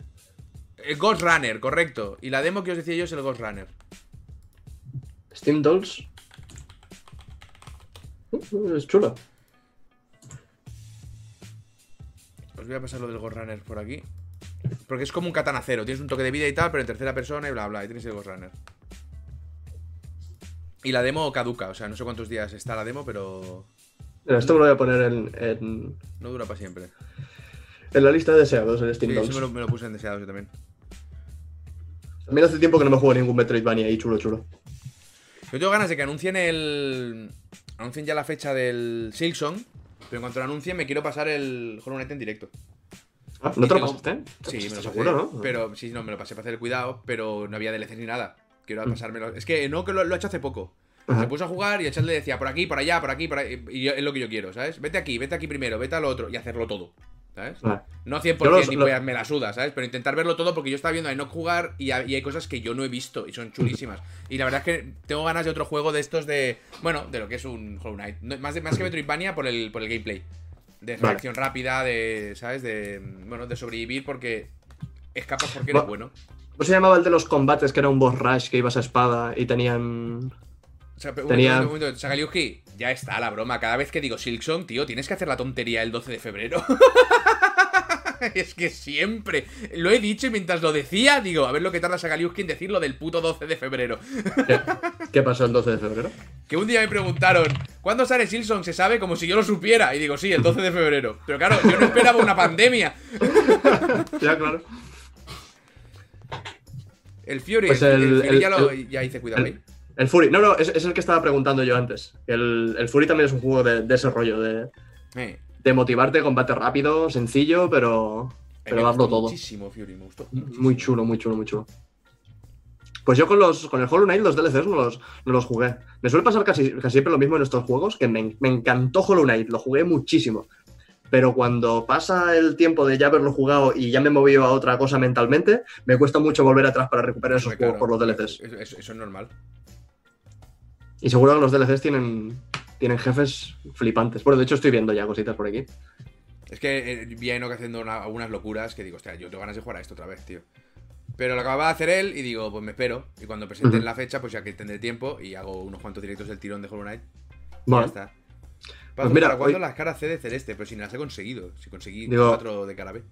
El Ghost Runner, correcto. Y la demo que os decía yo es el Ghost Runner. Steam Dolls. Uh, Es chulo. Os voy a pasar lo del Ghost Runner por aquí. Porque es como un katana cero. Tienes un toque de vida y tal, pero en tercera persona y bla bla. Y tienes el Ghost Runner. Y la demo caduca. O sea, no sé cuántos días está la demo, pero Mira, esto me lo voy a poner en, en, no dura para siempre. en la lista de deseados, el Steam Sí, eso me lo, me lo puse en deseados yo también. También hace tiempo que no me juego ningún Metroidvania ahí chulo, chulo. Yo tengo ganas de que anuncien el. Anuncien ya la fecha del Silksong. Pero en cuanto lo anuncien, me quiero pasar el Hollow Knight en directo. Ah, ¿No te lo tengo- pasaste? Sí, me lo pasé. Seguro, ¿no? Pero sí, no, me lo pasé para hacer el cuidado, pero no había DLC ni nada. Quiero Mm. pasármelo. Es que no, que lo, lo he hecho hace poco. Ajá. Se puso a jugar y el chat le decía por aquí, por allá, por aquí, por ahí. Y yo- es lo que yo quiero, ¿sabes? Vete aquí, vete aquí primero, vete al otro y hacerlo todo. ¿Sabes? Ah. No 100% Yo los- ni pollas me la suda, ¿sabes? Pero intentar verlo todo porque yo estaba viendo a Enoch jugar y, ha- y hay cosas que yo no he visto y son chulísimas. Y la verdad es que tengo ganas de otro juego de estos de. Bueno, de lo que es un Hollow Knight. No, más, de, más que Metroidvania por el, por el gameplay. De Vale. reacción rápida, de. ¿Sabes? De. Bueno, de sobrevivir porque. Escapas porque eres Va- bueno. ¿Cómo se llamaba el de los combates que era un boss rush que ibas a espada y tenían. O sea, un Tenía- momento, un momento, Sagaliuski, ya está la broma. Cada vez que digo Silksong, tío, tienes que hacer la tontería el 12 de febrero. es que siempre lo he dicho y mientras lo decía, digo, a ver lo que tarda Sagaliuski en decir lo del puto 12 de febrero. ¿Qué, qué pasó el 12 de febrero? Que un día me preguntaron, ¿cuándo sale Silksong? Se sabe como si yo lo supiera. Y digo, sí, el 12 de febrero. Pero claro, yo no esperaba una pandemia. ya, claro. El Fury, Pues el, el- el Fury el- ya, lo, ya hice cuidado ahí. El Fury. No, no, es, es el que estaba preguntando yo antes. El, el Fury también es un juego de, de ese rollo, de, Eh, de motivarte, combate rápido, sencillo, pero, pero darlo todo. Muchísimo, Fury, me gustó. Muy chulo, muy chulo, muy chulo. Pues yo con los con el Hollow Knight los DLCs no los, no los jugué. Me suele pasar casi, casi siempre lo mismo en estos juegos, que me, me encantó Hollow Knight, lo jugué muchísimo. Pero cuando pasa el tiempo de ya haberlo jugado y ya me he movido a otra cosa mentalmente, me cuesta mucho volver atrás para recuperar esos juegos por los DLCs. Eso, es normal. Y seguro que los DLCs tienen, tienen jefes flipantes. Bueno, de hecho estoy viendo ya cositas por aquí. Es que eh, vi a Enoch haciendo una- algunas locuras que digo, hostia, yo tengo ganas de jugar a esto otra vez, tío. Pero lo acababa de hacer él y digo, pues me espero. Y cuando presenten la fecha, pues ya que tendré tiempo y hago unos cuantos directos del tirón de Hollow Knight. Y Vale. ya está. Pues Pazo, mira, ¿Para hoy- las caras C de celeste? Pero si no las he conseguido. Si conseguí Digo- cuatro de cara B.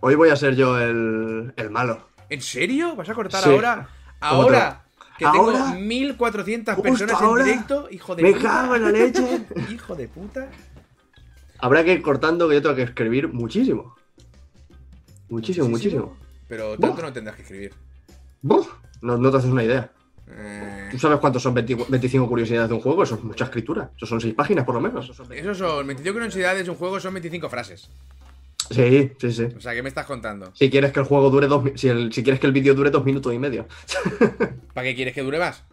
hoy voy a ser yo el, el malo. ¿En serio? ¿Vas a cortar Sí. ahora? Ahora que ¿Ahora? tengo 1400 Justo personas ahora. en directo, hijo de Me puta. cago en la leche. hijo de puta. Habrá que ir cortando que yo tengo que escribir muchísimo. Muchísimo, Muchísimo. muchísimo. Pero tanto no tendrás que escribir. Buf, no, no te haces una idea. Eh, ¿Tú sabes cuántos son 20 25 curiosidades de un juego? Eso es mucha escritura. Eso son 6 páginas por lo menos. Esos son 25 curiosidades de un juego, son 25 frases. Sí, sí, sí. O sea, ¿qué me estás contando? Si quieres que el juego dure dos si, el- si quieres que el vídeo dure dos minutos y medio. ¿Para qué quieres que dure más?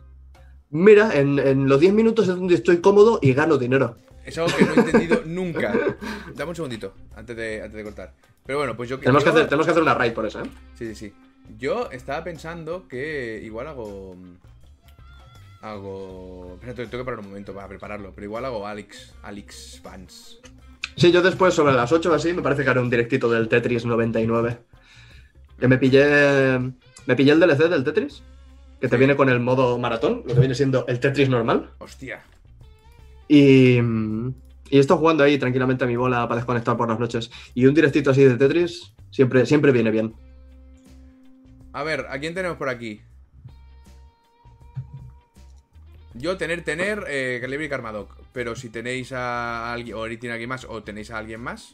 Mira, en, en los 10 minutos es donde estoy cómodo y gano dinero. Es algo que no he entendido nunca. Dame un segundito antes de, antes de cortar. Pero bueno, pues yo Tenemos, que hacer, tenemos que hacer una raid por eso, ¿eh? Sí, sí, sí. Yo estaba pensando que igual hago. Hago. Espérate, tengo que parar un momento para prepararlo. Pero igual hago Alex. Alex Fans. Sí, yo después, sobre las 8 o así, me parece que haré un directito del Tetris 99. Que me pillé. Me pillé el DLC del Tetris. Que te viene con el modo maratón, lo que viene siendo el Tetris normal. Hostia. Y. Y estoy jugando ahí tranquilamente a mi bola para desconectar por las noches. Y un directito así de Tetris siempre, siempre viene bien. A ver, ¿a quién tenemos por aquí? Yo tener, tener, eh, Calibre y Karmadoc. Pero si tenéis a alguien, o ahorita tiene alguien más, o tenéis a alguien más.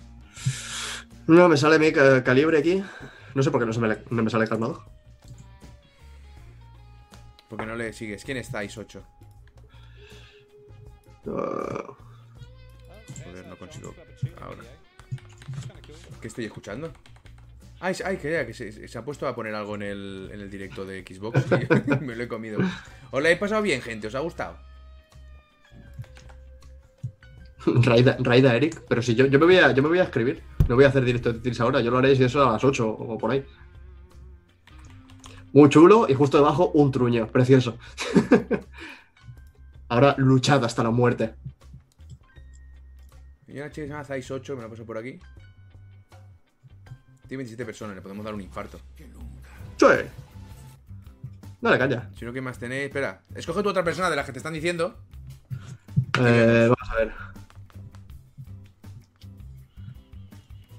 No, me sale mi ca- calibre aquí. No sé por qué no, se me, no me sale calmado. Porque no le sigues. ¿Quién estáis? 8. Ah, Joder, no consigo. Ahora. ¿Qué estoy escuchando? Ay, se- ay, que, que se, se ha puesto a poner algo en el, en el directo de Xbox. y me lo he comido. ¿Os lo habéis pasado bien, gente? ¿Os ha gustado? Raida, Raida Eric. Pero si yo, yo, me voy a, yo me voy a escribir. No voy a hacer directo de Tetris ahora. Yo lo haré si eso a las 8 o por ahí. Muy chulo y justo debajo un truño. Precioso. ahora luchad hasta la muerte. Y una chica que se llama Zais 8, me la paso por aquí. Tiene 27 personas, le podemos dar un infarto. Sí. Dale, calla. Si no, ¿qué más tenéis? Espera, escoge tu otra persona de las que te están diciendo. Eh, vamos a ver.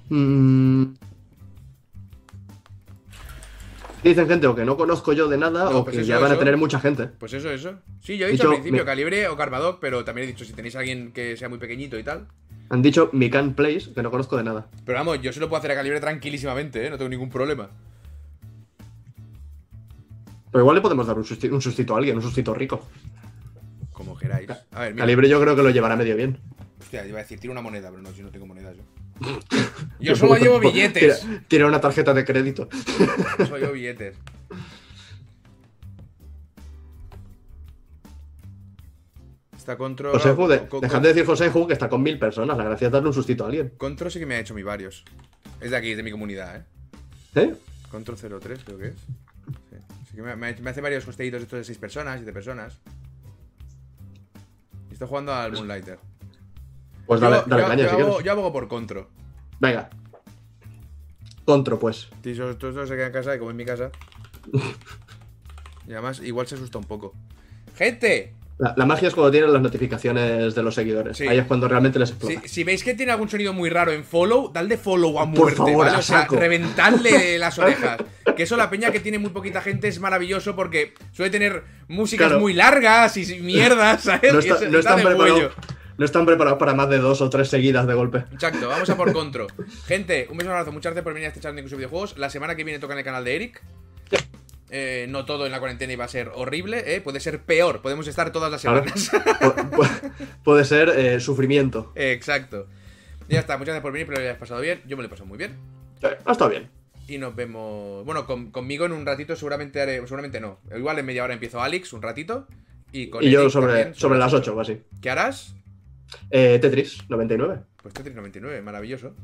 Mm. Dicen gente o que no conozco yo de nada No, o pues que eso, ya van a tener mucha gente. Pues eso, eso. Sí, yo he Dicho, dicho al principio Calibre o Carmadoc, pero también he dicho si tenéis a alguien que sea muy pequeñito y tal. Han dicho Mikan Place, que no conozco de nada. Pero vamos, yo se lo puedo hacer a Calibre tranquilísimamente, ¿eh? No tengo ningún problema. Pero igual le podemos dar un, susti- un sustito a alguien, un sustito rico. Como queráis. A ver, mira. Calibre yo creo que lo llevará medio bien. Hostia, iba a decir, tira una moneda, pero no, si no tengo monedas yo. Yo solo llevo billetes. Tira, tira una tarjeta de crédito. Yo solo llevo billetes. Está Contro. De- Co- Co- dejad de decir que está con mil personas. La gracia es darle un sustito a alguien. Contro sí que me ha hecho mi varios. Es de aquí, es de mi comunidad, ¿eh? ¿Eh? Contro 03, creo que es. Sí. Sí que me, me- me hace varios costeitos estos de 6 personas, 7 personas. Y estoy jugando al Moonlighter. Pues Yo- dale, dale yo, caña yo si abogo, quieres. yo abogo por Contro. Venga. Contro, pues. Si todos todos se quedan en casa y como en mi casa. Y además, igual se asusta un poco. ¡Gente! La, la magia es cuando tienen las notificaciones de los seguidores. Sí. Ahí es cuando realmente les explota. Si, si veis que tiene algún sonido muy raro en follow, dadle follow a Por muerte, favor, ¿vale? O sea, reventadle las orejas. Que eso la peña que tiene muy poquita gente es maravilloso porque suele tener músicas Claro. muy largas y mierdas, ¿sabes? No, está- no está están huello. no están preparados para más de dos o tres seguidas de golpe. Exacto, vamos a por Contro. Gente, un beso, un abrazo, muchas gracias por venir a este chat de videojuegos. La semana que viene toca en el canal de Eric. Eh, no todo en la cuarentena iba a ser horrible, ¿eh? Puede ser peor, podemos estar todas las semanas. Pu- pu- Puede ser eh, sufrimiento. Exacto. Ya está, muchas gracias por venir, pero lo hayas pasado bien. Yo me lo he pasado muy bien. Ha estado bien. Y nos vemos. Bueno, con- conmigo en un ratito seguramente haré. Seguramente no. Igual en media hora empiezo Alex un ratito. Y con Y yo sobre, también, sobre las 8 o así. ¿Qué harás? Eh, Tetris, 99. Pues Tetris 99, maravilloso.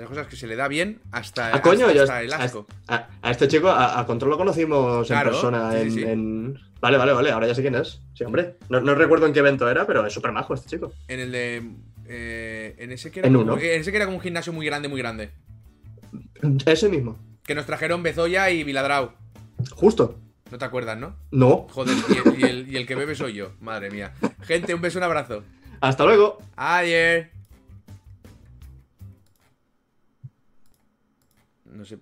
Las cosas que se le da bien hasta, Ah, coño, hasta, hasta el asco. a- a este chico, a, a Control lo conocimos Claro, en persona. sí, en, sí, sí. en- Vale, vale, vale, ahora ya sé quién es. Sí, hombre. No, no recuerdo en qué evento era, pero es súper majo este chico. En el de. eh, en ese que era. En como, uno. en ese que era como un gimnasio muy grande, muy grande. Ese mismo. Que nos trajeron Bezoya y Viladrau. Justo. No te acuerdas, ¿no? No. Joder, y el, y el- y el que bebe soy yo. Madre mía. Gente, un beso, un abrazo. Hasta luego. Ayer. No sé.